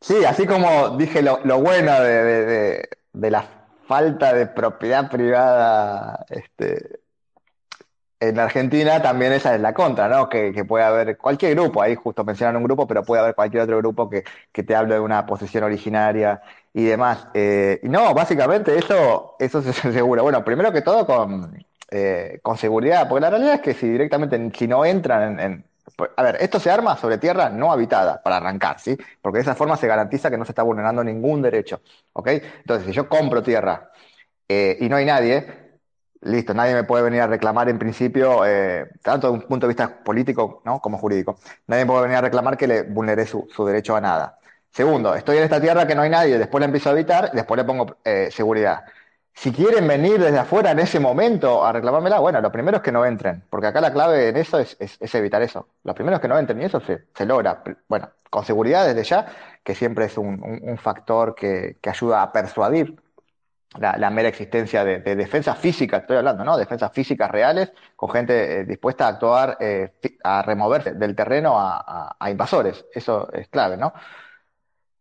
Sí, así como dije lo, bueno de, la falta de propiedad privada este, en Argentina, también esa es la contra, ¿no? Que, puede haber cualquier grupo, ahí justo mencionan un grupo, pero puede haber cualquier otro grupo que, te hable de una posesión originaria y demás. Eh, no, básicamente eso, eso se asegura. <laughs> Bueno, primero que todo con eh, con seguridad, porque la realidad es que si directamente, si no entran en, pues, a ver, esto se arma sobre tierra no habitada, para arrancar, ¿sí? Porque de esa forma se garantiza que no se está vulnerando ningún derecho, ¿ok? Entonces, si yo compro tierra eh, y no hay nadie, listo, nadie me puede venir a reclamar en principio, eh, tanto desde un punto de vista político ¿no? como jurídico, nadie me puede venir a reclamar que le vulneré su, su derecho a nada. Segundo, estoy en esta tierra que no hay nadie, después la empiezo a habitar, después le pongo seguridad. Si quieren venir desde afuera en ese momento a reclamármela, bueno, lo primero es que no entren, porque acá la clave en eso es, evitar eso. Lo primero es que no entren y eso se, logra. Bueno, con seguridad desde ya, que siempre es un, factor que, ayuda a persuadir la, mera existencia de, defensas físicas, estoy hablando, ¿no? Defensas físicas reales, con gente eh, dispuesta a actuar, eh, a removerse del terreno a, invasores. Eso es clave, ¿no?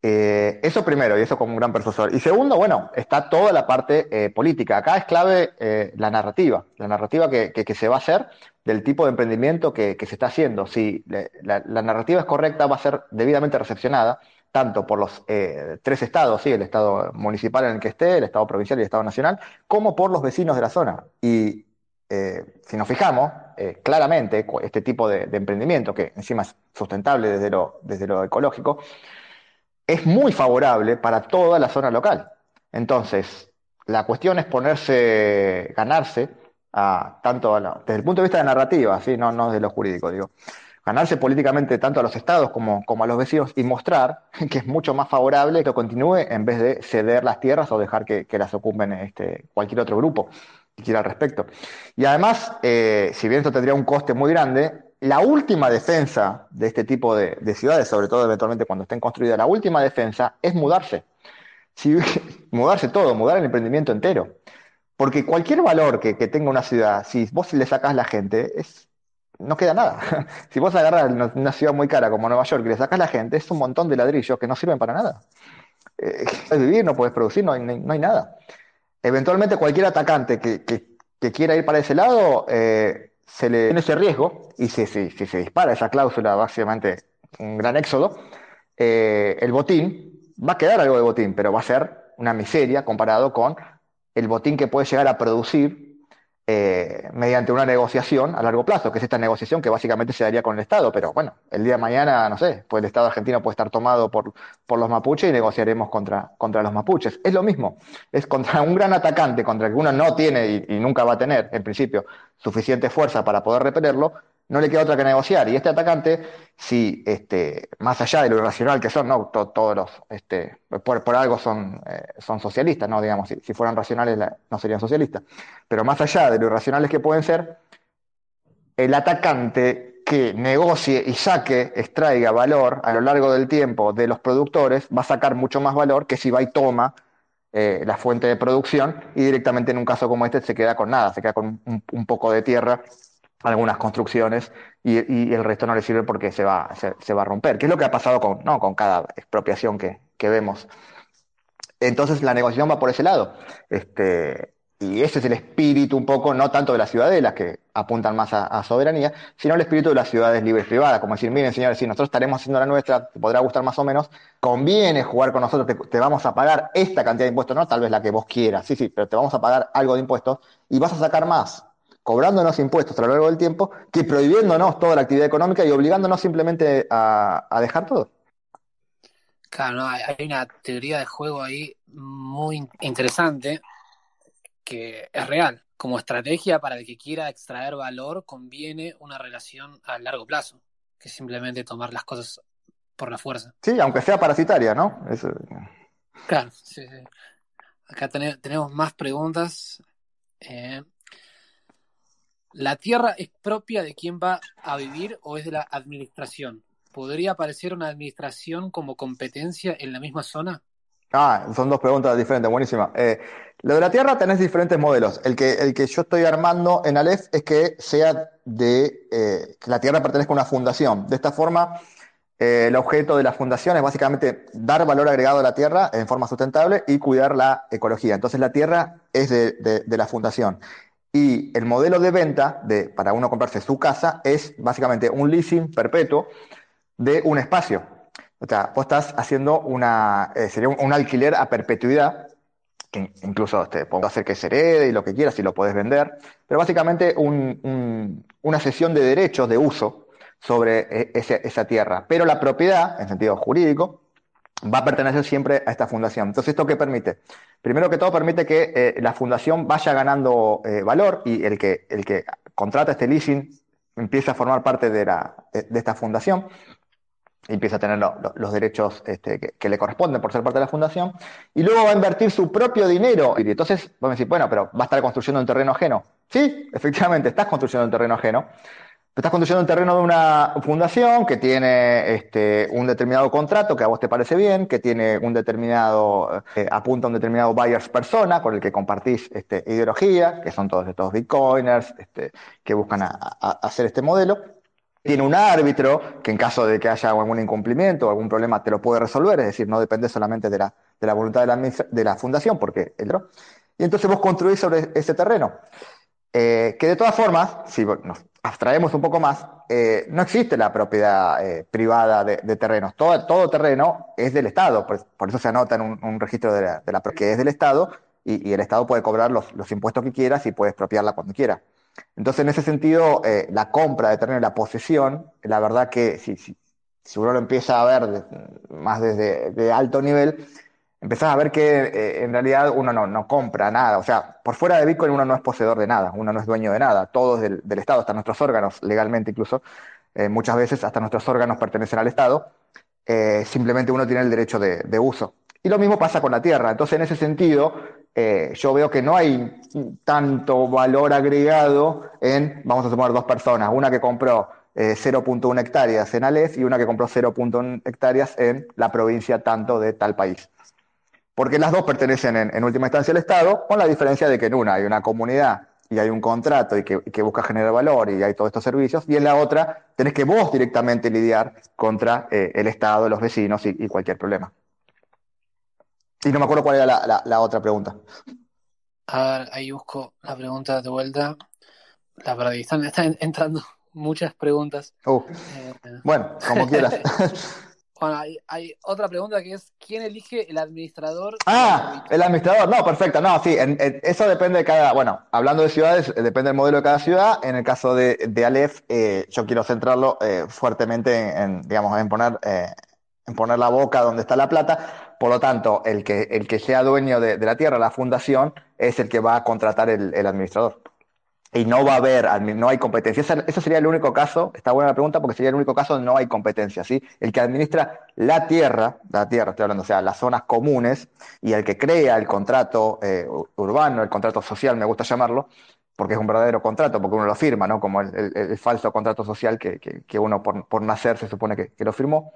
Eh, eso primero, y eso como un gran profesor. Y segundo, bueno, está toda la parte política. Acá es clave la narrativa, la narrativa que, se va a hacer del tipo de emprendimiento que, se está haciendo. Si la, narrativa es correcta, va a ser debidamente recepcionada, tanto por los tres estados, ¿sí? el estado municipal en el que esté, el estado provincial y el estado nacional, como por los vecinos de la zona. Y si nos fijamos, claramente este tipo de, emprendimiento, que encima es sustentable desde lo, desde lo ecológico, es muy favorable para toda la zona local. Entonces, la cuestión es ponerse, ganarse, a, tanto desde el punto de vista de narrativa, no, no desde lo jurídico, digo, ganarse políticamente tanto a los estados como, a los vecinos y mostrar que es mucho más favorable que continúe en vez de ceder las tierras o dejar que, las ocupen este, cualquier otro grupo que quiera al respecto. Y además, eh, si bien esto tendría un coste muy grande, la última defensa de este tipo de, ciudades, sobre todo eventualmente cuando estén construidas, la última defensa es mudarse. <laughs> mudarse todo, mudar el emprendimiento entero. Porque cualquier valor que, tenga una ciudad, si vos le sacás la gente, es, no queda nada. <laughs> si vos agarras una ciudad muy cara como Nueva York y le sacás la gente, es un montón de ladrillos que no sirven para nada. Eh, <laughs> puedes vivir, no puedes producir, no hay, nada. Eventualmente cualquier atacante que, quiera ir para ese lado, eh, se le tiene ese riesgo, y si, si, se dispara esa cláusula, básicamente un gran éxodo, eh, el botín, va a quedar algo de botín, pero va a ser una miseria comparado con el botín que puede llegar a producir eh, mediante una negociación a largo plazo, que es esta negociación que básicamente se daría con el Estado. Pero bueno, el día de mañana, no sé, pues el Estado argentino puede estar tomado por, por los mapuches y negociaremos contra, contra los mapuches. Es lo mismo, es contra un gran atacante, contra el que uno no tiene y nunca va a tener, en principio, suficiente fuerza para poder repelerlo, no le queda otra que negociar. Y este atacante, si este, más allá de lo irracional que son, no todos los, este, por, algo son, eh, son socialistas, no digamos, si, fueran racionales no serían socialistas, pero más allá de lo irracionales que pueden ser, el atacante que negocie y saque, extraiga valor a lo largo del tiempo de los productores, va a sacar mucho más valor que si va y toma eh, la fuente de producción y directamente en un caso como este se queda con nada, se queda con un poco de tierra algunas construcciones y, el resto no le sirve porque se va, se, se, va a romper, que es lo que ha pasado con, ¿no? con cada expropiación que, que vemos. Entonces la negociación va por ese lado. Este, y ese es el espíritu un poco, no tanto de las ciudadelas, que apuntan más a, a, soberanía, sino el espíritu de las ciudades libres privadas, como decir, miren señores, si nosotros estaremos haciendo la nuestra, te podrá gustar más o menos, conviene jugar con nosotros, te, te, vamos a pagar esta cantidad de impuestos, no tal vez la que vos quieras, sí, sí, pero te vamos a pagar algo de impuestos y vas a sacar más cobrándonos impuestos a lo largo del tiempo que prohibiéndonos toda la actividad económica y obligándonos simplemente a, a dejar todo. Claro, no, hay, hay una teoría de juego ahí muy interesante que es real. Como estrategia para el que quiera extraer valor, conviene una relación a largo plazo, que simplemente tomar las cosas por la fuerza. Sí, aunque sea parasitaria, ¿no? Eso... Claro, sí, sí. Acá ten tenemos más preguntas. Eh, ¿La tierra es propia de quien va a vivir o es de la administración? ¿Podría aparecer una administración como competencia en la misma zona? Ah, son dos preguntas diferentes, buenísima. Eh, lo de la tierra tenés diferentes modelos. El que, el que yo estoy armando en Aleph es que sea de eh, que la tierra pertenezca a una fundación. De esta forma, eh, el objeto de la fundación es básicamente dar valor agregado a la tierra en forma sustentable y cuidar la ecología. Entonces la tierra es de, de, de la fundación. Y el modelo de venta de, para uno comprarse su casa es básicamente un leasing perpetuo de un espacio. O sea, vos estás haciendo una, eh, sería un, un, alquiler a perpetuidad, que incluso te puedo hacer que se herede y lo que quieras y lo podés vender, pero básicamente un, un, una sesión de derechos de uso sobre eh, ese, esa tierra. Pero la propiedad, en sentido jurídico, va a pertenecer siempre a esta fundación. Entonces, ¿esto qué permite? Primero que todo, permite que eh, la fundación vaya ganando eh, valor y el que, el que contrata este leasing empieza a formar parte de, la, de, esta fundación empieza a tener lo, lo, los derechos este, que, le corresponden por ser parte de la fundación, y luego va a invertir su propio dinero. Y entonces vamos a decir, bueno, pero va a estar construyendo un terreno ajeno. Sí, efectivamente, estás construyendo un terreno ajeno. Estás construyendo un terreno de una fundación que tiene este, un determinado contrato que a vos te parece bien, que tiene un determinado, eh, apunta a un determinado buyers persona con el que compartís este, ideología, que son todos estos bitcoiners este, que buscan hacer este modelo tiene un árbitro que en caso de que haya algún incumplimiento o algún problema te lo puede resolver, es decir, no depende solamente de la, de la voluntad de la, de la fundación, porque el y entonces vos construís sobre ese terreno. Eh, que de todas formas, si nos abstraemos un poco más, eh, no existe la propiedad eh, privada de, terrenos. Todo, todo terreno es del Estado, por, eso se anota en un, registro de la, de la que es del Estado y, el Estado puede cobrar los, los impuestos que quieras y puede expropiarla cuando quiera. Entonces, en ese sentido, eh, la compra de terreno y la posesión, la verdad que si, si, uno lo empieza a ver más desde de alto nivel, empezás a ver que eh, en realidad uno no, compra nada. O sea, por fuera de Bitcoin uno no es poseedor de nada, uno no es dueño de nada. Todo es del, Estado, hasta nuestros órganos, legalmente incluso, eh, muchas veces hasta nuestros órganos pertenecen al Estado. Eh, simplemente uno tiene el derecho de, uso. Y lo mismo pasa con la tierra. Entonces, en ese sentido, yo veo que no hay tanto valor agregado en, vamos a sumar dos personas, una que compró eh, 0.1 hectáreas en Aleph y una que compró 0.1 hectáreas en la provincia tanto de tal país. Porque las dos pertenecen en, en, última instancia al Estado, con la diferencia de que en una hay una comunidad y hay un contrato y que, y que busca generar valor y hay todos estos servicios, y en la otra tenés que vos directamente lidiar contra eh, el Estado, los vecinos y, y cualquier problema. Y no me acuerdo cuál era la, la, la, otra pregunta. A ver, ahí busco la pregunta de vuelta. La verdad, están, están entrando <laughs> muchas preguntas. Uh, eh, bueno, como quieras. <laughs> bueno, hay, hay, otra pregunta que es, ¿quién elige el administrador? Ah, el administrador. No, perfecto. No, sí, en, en, eso depende de cada, bueno, hablando de ciudades, eh, depende del modelo de cada ciudad. En el caso de, de Aleph, eh, yo quiero centrarlo eh, fuertemente en, digamos, en poner, eh, en poner la boca donde está la plata por lo tanto, el que, el que sea dueño de, de, la tierra, la fundación, es el que va a contratar el, el administrador. Y no va a haber, no hay competencia. Ese, sería el único caso, está buena la pregunta, porque sería el único caso donde no hay competencia, ¿sí? El que administra la tierra, la tierra estoy hablando, o sea, las zonas comunes, y el que crea el contrato eh, urbano, el contrato social, me gusta llamarlo, porque es un verdadero contrato, porque uno lo firma, ¿no? Como el, el, falso contrato social que, que, uno por, por, nacer se supone que, que lo firmó,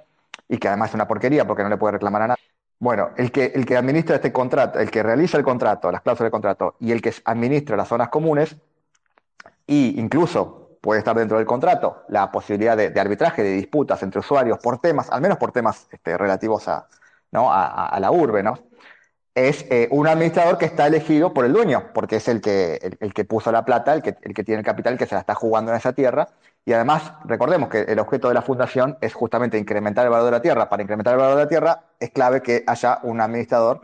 y que además es una porquería porque no le puede reclamar a nadie. Bueno, el que, el que administra este contrato, el que realiza el contrato, las cláusulas del contrato y el que administra las zonas comunes, y incluso puede estar dentro del contrato la posibilidad de, arbitraje, de disputas entre usuarios por temas, al menos por temas este, relativos a, ¿no? a, la urbe, ¿no? es eh, un administrador que está elegido por el dueño, porque es el que, el, que puso la plata, el que, el que tiene el capital, que se la está jugando en esa tierra. Y además, recordemos que el objeto de la fundación es justamente incrementar el valor de la tierra. Para incrementar el valor de la tierra es clave que haya un administrador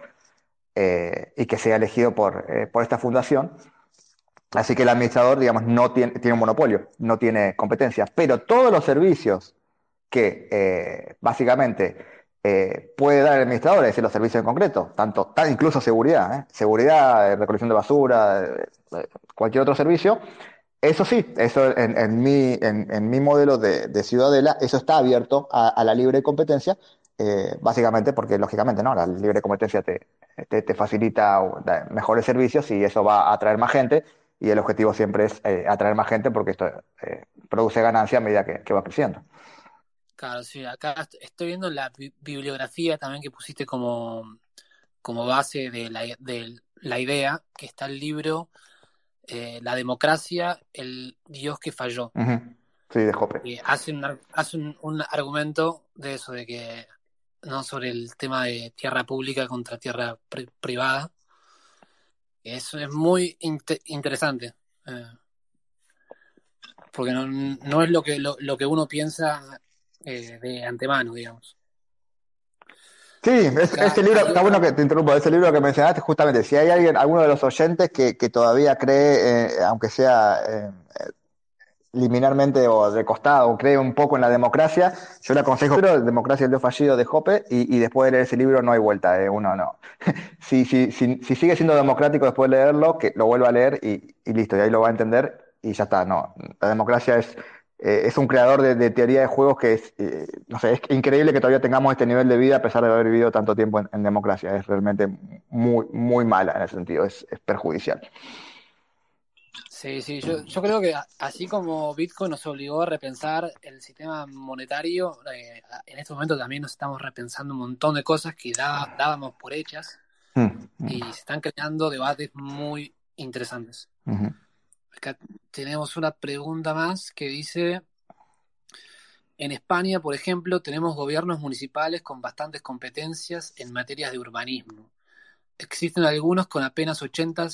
eh, y que sea elegido por, eh, por esta fundación. Así que el administrador, digamos, no tiene, tiene un monopolio, no tiene competencia. Pero todos los servicios que básicamente eh, puede dar el administrador, es decir, los servicios en concreto, tanto, incluso seguridad, ¿eh? seguridad, eh, recolección de basura, cualquier otro servicio. Eso sí, eso en, mi, en, mi modelo de, ciudadela, eso está abierto a, la libre competencia, básicamente porque, lógicamente, ¿no? la libre competencia te, te, facilita mejores servicios y eso va a atraer más gente y el objetivo siempre es atraer más gente porque esto produce ganancia a medida que va creciendo. Claro, sí, acá estoy viendo la bibliografía también que pusiste como, como base de la, de la idea, que está el libro eh, La democracia, el Dios que falló. Sí, de Jope. Y hace, un, hace un, argumento de eso, de que, no sobre el tema de tierra pública contra tierra privada. Eso es muy interesante. Eh, porque no, no, es lo que, lo, lo que uno piensa eh, de antemano, digamos. Sí, este libro, está bueno que te interrumpo, ese libro que mencionaste, justamente, si hay alguien, alguno de los oyentes que, todavía cree, eh, aunque sea liminarmente o de costado, o cree un poco en la democracia, yo le aconsejo el Democracia el Dios Fallido de Jope, y, después de leer ese libro no hay vuelta, uno no. <laughs> si, si, si, si, sigue siendo democrático después de leerlo, que lo vuelva a leer y, y listo, y ahí lo va a entender, y ya está, no, la democracia es eh, es un creador de, teoría de juegos que es, eh, no sé, es increíble que todavía tengamos este nivel de vida a pesar de haber vivido tanto tiempo en, democracia. Es realmente muy, muy mala en ese sentido, es, perjudicial. Sí, sí, yo, yo, creo que así como Bitcoin nos obligó a repensar el sistema monetario, eh, en este momento también nos estamos repensando un montón de cosas que dábamos por hechas mm, mm. y se están creando debates muy interesantes. Acá tenemos una pregunta más que dice, en España, por ejemplo, tenemos gobiernos municipales con bastantes competencias en materias de urbanismo. Existen algunos con apenas 80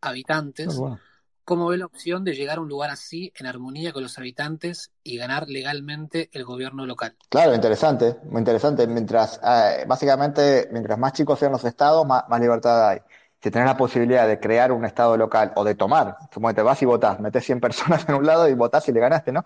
habitantes. Ah, ¿Cómo ve la opción de llegar a un lugar así en armonía con los habitantes y ganar legalmente el gobierno local? Claro, interesante, muy interesante. Mientras, eh, básicamente, mientras más chicos sean los estados, más libertad hay si tenés la posibilidad de crear un estado local o de tomar, te vas y votás, metes 100 <laughs> personas en un lado y votás y le ganaste, ¿no?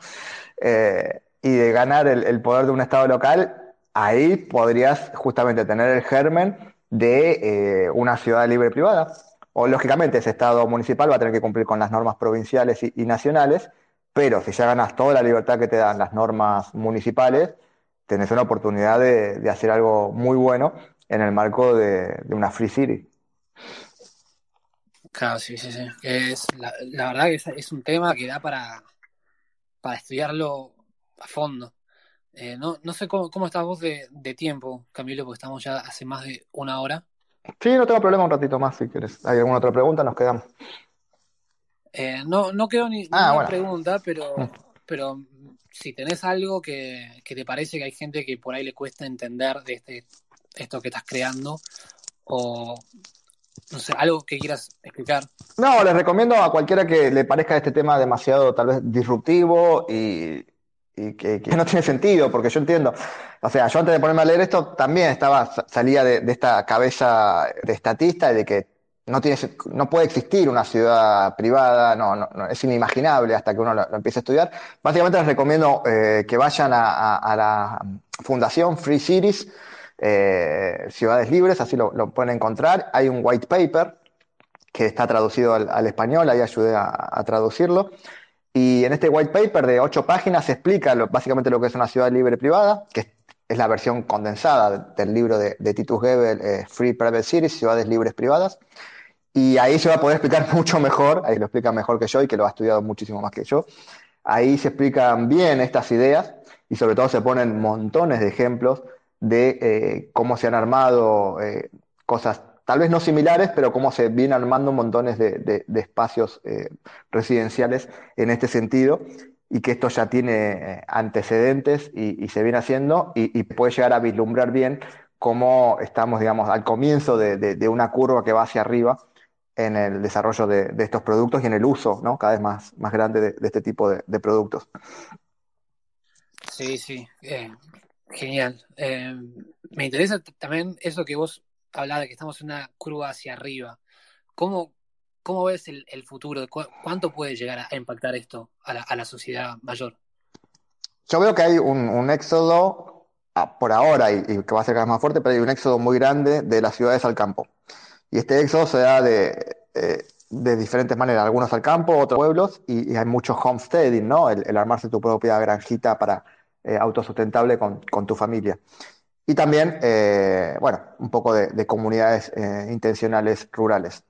Eh, y de ganar el, poder de un estado local, ahí podrías justamente tener el germen de eh, una ciudad libre privada. O lógicamente ese estado municipal va a tener que cumplir con las normas provinciales y, nacionales, pero si ya ganas toda la libertad que te dan las normas municipales, tenés una oportunidad de, hacer algo muy bueno en el marco de una free city. Claro, sí, sí, sí. Es, la, verdad que es, un tema que da para, para estudiarlo a fondo. Eh, no, no sé cómo, cómo estás vos de, tiempo, Camilo, porque estamos ya hace más de una hora. Sí, no tengo problema un ratito más si quieres. ¿Hay alguna otra pregunta? Nos quedamos. Eh, no, no quedó ni ah, ninguna pregunta, pero, mm. pero si tenés algo que, que, te parece que hay gente que por ahí le cuesta entender de este, esto que estás creando, o no sé, algo que quieras explicar. No, les recomiendo a cualquiera que le parezca este tema demasiado tal vez disruptivo y, que, <laughs> no tiene sentido, porque yo entiendo, o sea, yo antes de ponerme a leer esto también estaba, salía de, esta cabeza de estatista de que no, tiene, no puede existir una ciudad privada, no, no, es inimaginable hasta que uno lo, empiece a estudiar. Básicamente les recomiendo eh, que vayan a, la fundación Free Cities, eh, ciudades Libres, así lo, pueden encontrar. Hay un white paper que está traducido al, español, ahí ayudé a, traducirlo. Y en este white paper de ocho páginas se explica básicamente lo que es una ciudad libre privada, que es la versión condensada del libro de, Titus Gebel, eh, Free Private Cities, Ciudades Libres Privadas. Y ahí se va a poder explicar <laughs> mucho mejor, ahí lo explica mejor que yo y que lo ha estudiado muchísimo más que yo. Ahí se explican bien estas ideas y sobre todo se ponen montones de ejemplos de eh, cómo se han armado eh, cosas tal vez no similares, pero cómo se vienen armando montones de, espacios eh, residenciales en este sentido y que esto ya tiene eh, antecedentes y, se viene haciendo y, puede llegar a vislumbrar bien cómo estamos, digamos, al comienzo de, una curva que va hacia arriba en el desarrollo de, estos productos y en el uso ¿no? cada vez más, más grande de, este tipo de, productos. Sí, sí, eh, genial. me interesa también eso que vos hablaba de que estamos en una curva hacia arriba. ¿Cómo, cómo ves el, futuro? ¿Cuánto puede llegar a impactar esto a la, sociedad mayor? Yo veo que hay un, éxodo ah, por ahora y, que va a ser cada vez más fuerte, pero hay un éxodo muy grande de las ciudades al campo. Y este éxodo se da de, eh, de diferentes maneras, algunos al campo, otros pueblos, y, hay mucho homesteading, ¿no? El, armarse tu propia granjita para eh, autosustentable con, con tu familia. Y también, eh, bueno, un poco de, comunidades eh, intencionales rurales.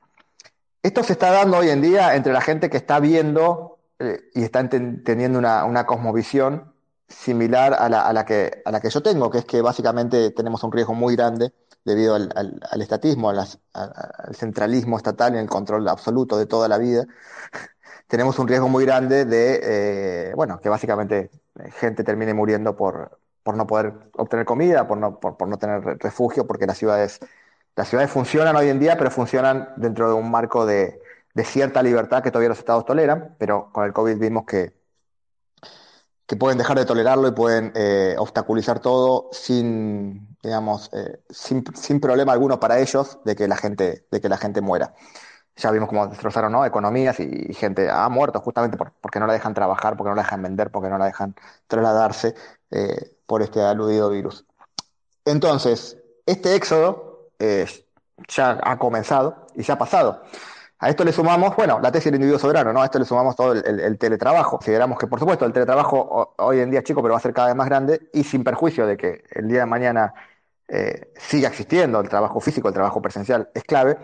Esto se está dando hoy en día entre la gente que está viendo eh, y está teniendo una, cosmovisión similar a la, que, a la que yo tengo, que es que básicamente tenemos un riesgo muy grande debido al, estatismo, al, centralismo estatal y el control absoluto de toda la vida. <laughs> tenemos un riesgo muy grande de, bueno, que básicamente gente termine muriendo por, por no poder obtener comida, por no, por, no tener refugio, porque las ciudades, las ciudades funcionan hoy en día, pero funcionan dentro de un marco de, cierta libertad que todavía los estados toleran, pero con el COVID vimos que, que pueden dejar de tolerarlo y pueden eh, obstaculizar todo sin, digamos, eh, sin, problema alguno para ellos de que la gente, de que la gente muera. Ya vimos cómo destrozaron ¿no? economías y, gente ha muerto justamente porque no la dejan trabajar, porque no la dejan vender, porque no la dejan trasladarse. Eh, por este aludido virus. Entonces, este éxodo eh, ya ha comenzado y ya ha pasado. A esto le sumamos, bueno, la tesis del individuo soberano, ¿no? A esto le sumamos todo el, teletrabajo. Consideramos que, por supuesto, el teletrabajo hoy en día es chico, pero va a ser cada vez más grande y sin perjuicio de que el día de mañana eh, siga existiendo el trabajo físico, el trabajo presencial es clave,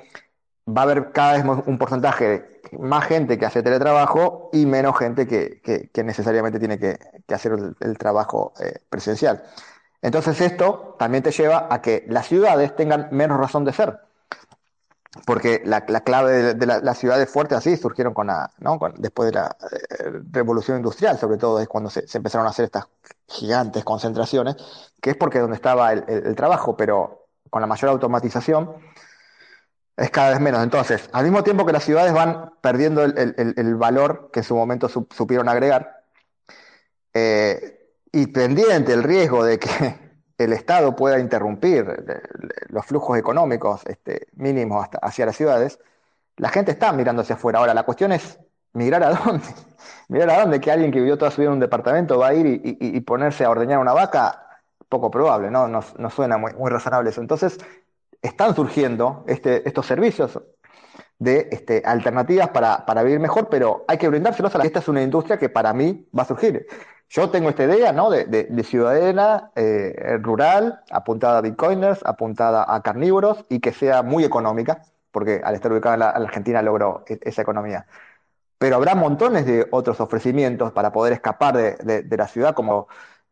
va a haber cada vez un porcentaje más gente que hace teletrabajo y menos gente que, necesariamente tiene que, hacer el, trabajo eh, presencial. Entonces esto también te lleva a que las ciudades tengan menos razón de ser, porque la, clave de, las ciudades fuertes así surgieron con la, después de la eh, revolución industrial, sobre todo es cuando se, empezaron a hacer estas gigantes concentraciones, que es porque donde estaba el trabajo, pero con la mayor automatización es cada vez menos. Entonces, al mismo tiempo que las ciudades van perdiendo el, valor que en su momento supieron agregar, eh, y pendiente el riesgo de que <laughs> el Estado pueda interrumpir los flujos económicos este, mínimos hacia las ciudades, la gente está mirando hacia afuera. Ahora, la cuestión es migrar a <laughs> dónde. Mirar a dónde que alguien que vivió toda su vida en un departamento va a ir y, ponerse a ordeñar una vaca, poco probable, ¿no? No, suena muy, muy razonable eso. Entonces, están surgiendo este, estos servicios de este, alternativas para, vivir mejor, pero hay que brindárselos a la Esta es una industria que para mí va a surgir. Yo tengo esta idea ¿no? de, ciudadana eh, rural, apuntada a bitcoiners, apuntada a carnívoros y que sea muy económica, porque al estar ubicada en la, Argentina logró e, esa economía. Pero habrá montones de otros ofrecimientos para poder escapar de la ciudad, como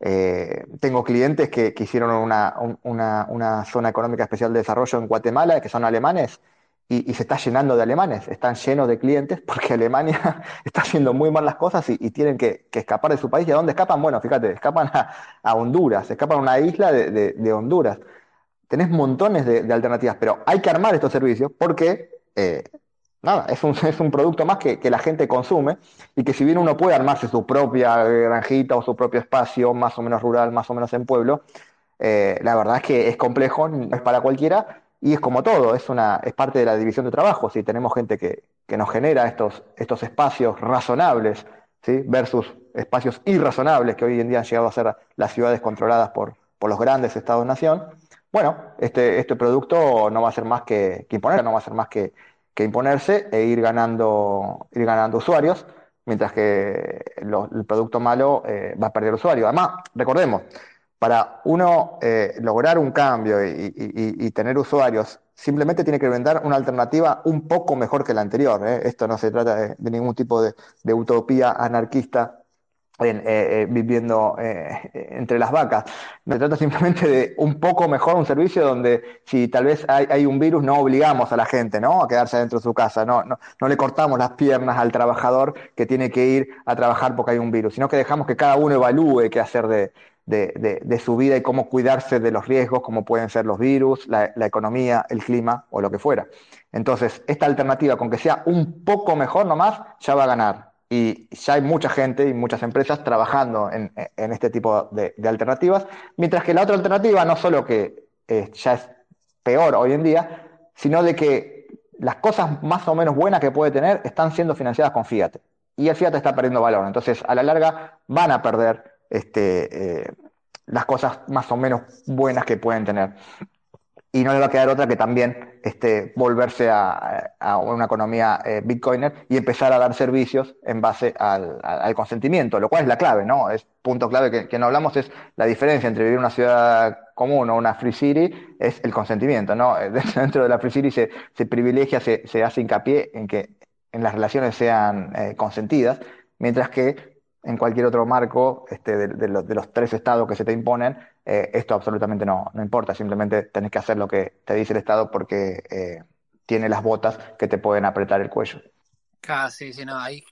eh, tengo clientes que, hicieron una, zona económica especial de desarrollo en Guatemala, que son alemanes, y, se está llenando de alemanes, están llenos de clientes porque <laughs> Alemania está haciendo muy mal las cosas y, tienen que, escapar de su país. ¿Y a dónde escapan? Bueno, fíjate, escapan a, Honduras, escapan a una isla de, Honduras. Tenés montones de, alternativas, pero hay que armar estos servicios porque eh, nada, es un, <laughs> es un producto más que, la gente consume y que si bien uno puede armarse su propia granjita o su propio espacio, más o menos rural, más o menos en pueblo, eh, la verdad es que es complejo, no es para cualquiera y es como todo, es, una, es parte de la división de trabajo. Si tenemos gente que, nos genera estos, estos espacios razonables ¿sí? versus espacios irrazonables que hoy en día han llegado a ser las ciudades controladas por, por los grandes estados-nación, bueno, este, este producto no va a ser más que, que imponer, no va a ser más que que imponerse e ir ganando, ir ganando usuarios, mientras que el producto malo eh, va a perder usuarios. Además, recordemos, para uno eh, lograr un cambio y, tener usuarios, simplemente tiene que vender una alternativa un poco mejor que la anterior. ¿eh? Esto no se trata de, ningún tipo de, utopía anarquista eh, viviendo <laughs> entre las vacas. Se trata simplemente de un poco mejor un servicio donde si tal vez hay, un virus no obligamos a la gente ¿no? a quedarse dentro de su casa, no, no, no le cortamos las piernas al trabajador que tiene que ir a trabajar porque hay un virus, sino que dejamos que cada uno evalúe qué hacer de, de, de, su vida y cómo cuidarse de los riesgos, como pueden ser los virus, la, economía, el clima o lo que fuera. Entonces, esta alternativa, con que sea un poco mejor nomás, ya va a ganar. Y ya hay mucha gente y muchas empresas trabajando en, este tipo de, alternativas, mientras que la otra alternativa no solo que eh, ya es peor hoy en día, sino de que las cosas más o menos buenas que puede tener están siendo financiadas con Fiat. Y el Fiat está perdiendo valor. Entonces, a la larga, van a perder este, eh, las cosas más o menos buenas que pueden tener. Y no le va a quedar otra que también este, volverse a, una economía eh, bitcoiner y empezar a dar servicios en base al, consentimiento, lo cual es la clave, ¿no? Es punto clave que, no hablamos, es la diferencia entre vivir en una ciudad común o una free city, es el consentimiento, ¿no? <laughs> Dentro de la free city se, privilegia, se, hace hincapié en que en las relaciones sean eh, consentidas, mientras que en cualquier otro marco este, de, los, tres estados que se te imponen, eh, esto absolutamente no, no, importa, simplemente tenés que hacer lo que te dice el Estado porque eh, tiene las botas que te pueden apretar el cuello. Casi, sí, no, ahí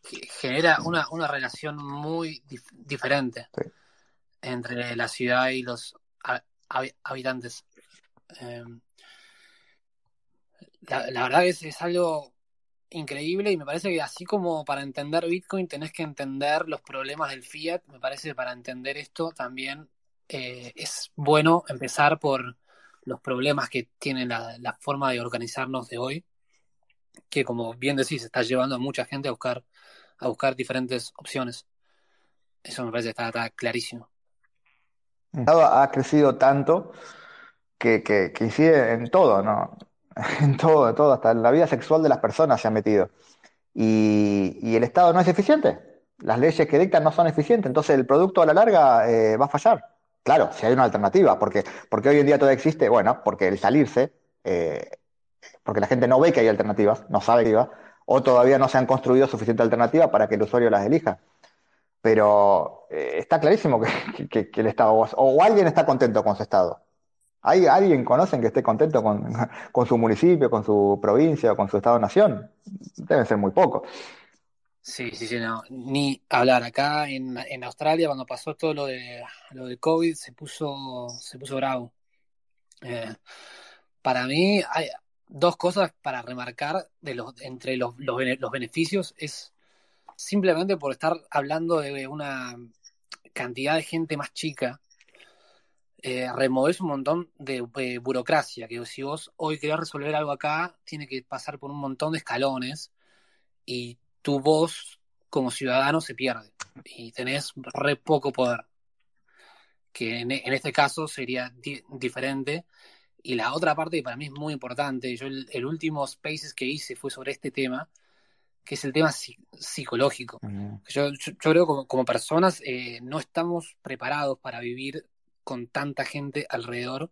genera una, una relación muy diferente entre la ciudad y los habitantes. Em, la, la, verdad es, es algo increíble y me parece que así como para entender Bitcoin tenés que entender los problemas del fiat, me parece que para entender esto también eh, es bueno empezar por los problemas que tiene la, forma de organizarnos de hoy, que como bien decís, está llevando a mucha gente a buscar, a buscar diferentes opciones. Eso me parece que está, clarísimo. Ha crecido tanto que, que, que incide en todo, ¿no? <laughs> en todo, todo, hasta en la vida sexual de las personas se ha metido. Y, el Estado no es eficiente. Las leyes que dictan no son eficientes, entonces el producto a la larga eh, va a fallar. Claro, si hay una alternativa, porque, porque hoy en día todavía existe, bueno, porque el salirse, eh, porque la gente no ve que hay alternativas, no sabe que iba, o todavía no se han construido suficiente alternativa para que el usuario las elija. Pero eh, está clarísimo que, el Estado, o alguien está contento con su Estado, ¿Hay alguien conocen que esté contento <laughs> con, su municipio, con su provincia con su estado-nación? Deben ser muy pocos. Sí, sí, sí, no. Ni hablar. Acá en, en, Australia, cuando pasó todo lo de lo de COVID, se puso, se puso bravo. Eh, para mí hay dos cosas para remarcar de los, entre los, los beneficios. Es simplemente por estar hablando de una cantidad de gente más chica eh, removes un montón de eh, burocracia, que si vos hoy querés resolver algo acá, tiene que pasar por un montón de escalones y tu voz como ciudadano se pierde y tenés re poco poder, que en, este caso sería diferente. Y la otra parte que para mí es muy importante, yo el, último Spaces que hice fue sobre este tema, que es el tema psicológico. yo, creo que como, personas eh, no estamos preparados para vivir con tanta gente alrededor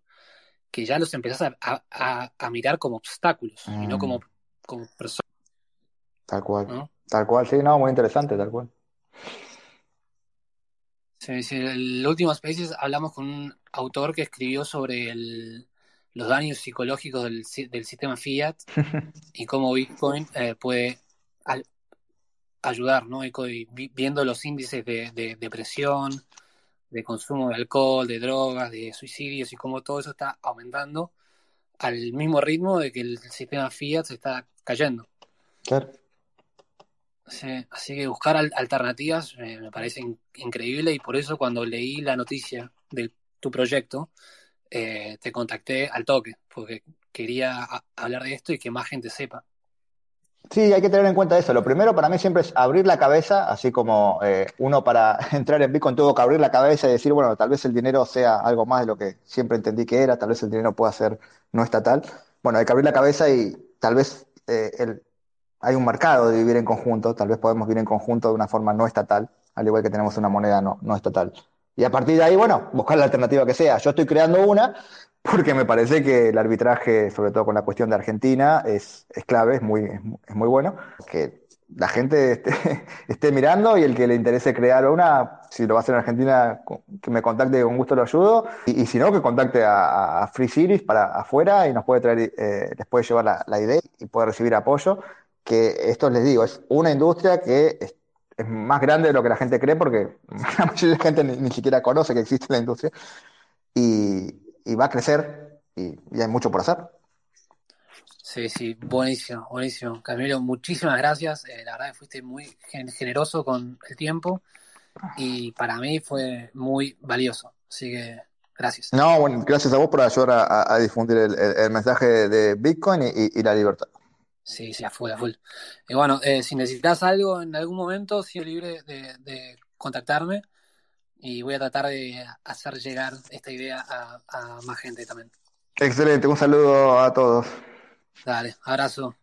que ya los empezás a, mirar como obstáculos y no como, mm. como personas. Tal cual. Tal cual, sí, no, muy interesante, tal cual. Sí, sí, el último Spaces hablamos con un autor que escribió sobre los daños psicológicos del, sistema Fiat <laughs> y cómo Bitcoin eh, puede ayudar, ¿no? Y, viendo los índices de, de depresión, de consumo de alcohol, de drogas, de suicidios y cómo todo eso está aumentando al mismo ritmo de que el sistema Fiat se está cayendo. Claro. así que buscar alternativas eh, me parece increíble y por eso cuando leí la noticia de tu proyecto, eh, te contacté al toque, porque quería hablar de esto y que más gente sepa. Sí, hay que tener en cuenta eso. Lo primero para mí siempre es abrir la cabeza, así como eh, uno para <laughs> entrar en Bitcoin tuvo que abrir la cabeza y decir, bueno, tal vez el dinero sea algo más de lo que siempre entendí que era, tal vez el dinero pueda ser no estatal. Bueno, hay que abrir la cabeza y tal vez eh, el, hay un mercado de vivir en conjunto, tal vez podemos vivir en conjunto de una forma no estatal, al igual que tenemos una moneda no, no estatal. Y a partir de ahí, bueno, buscar la alternativa que sea. Yo estoy creando una porque me parece que el arbitraje, sobre todo con la cuestión de Argentina, es, es clave, es muy, es muy bueno, que la gente <laughs> esté, mirando y el que le interese crear una, si lo va a hacer en Argentina, que me contacte, con gusto lo ayudo. Y, si no, que contacte a, Free Series para afuera y nos puede traer, eh, les puede llevar la, idea y puede recibir apoyo. Que esto les digo, es una industria que es, más grande de lo que la gente cree porque <laughs> la mayoría de la gente ni, siquiera conoce que existe la industria y, va a crecer y hay mucho por hacer. Sí, sí, buenísimo, buenísimo. Camilo, muchísimas gracias. Eh, la verdad que fuiste muy generoso con el tiempo y para mí fue muy valioso. Así que gracias. No, bueno, gracias a vos por ayudar a, difundir el, mensaje de Bitcoin y, la libertad. Sí, sí, a full, a full. Y bueno, eh, si necesitas algo en algún momento, sigue libre de, contactarme y voy a tratar de hacer llegar esta idea a más gente también. Excelente, un saludo a todos. Dale, abrazo.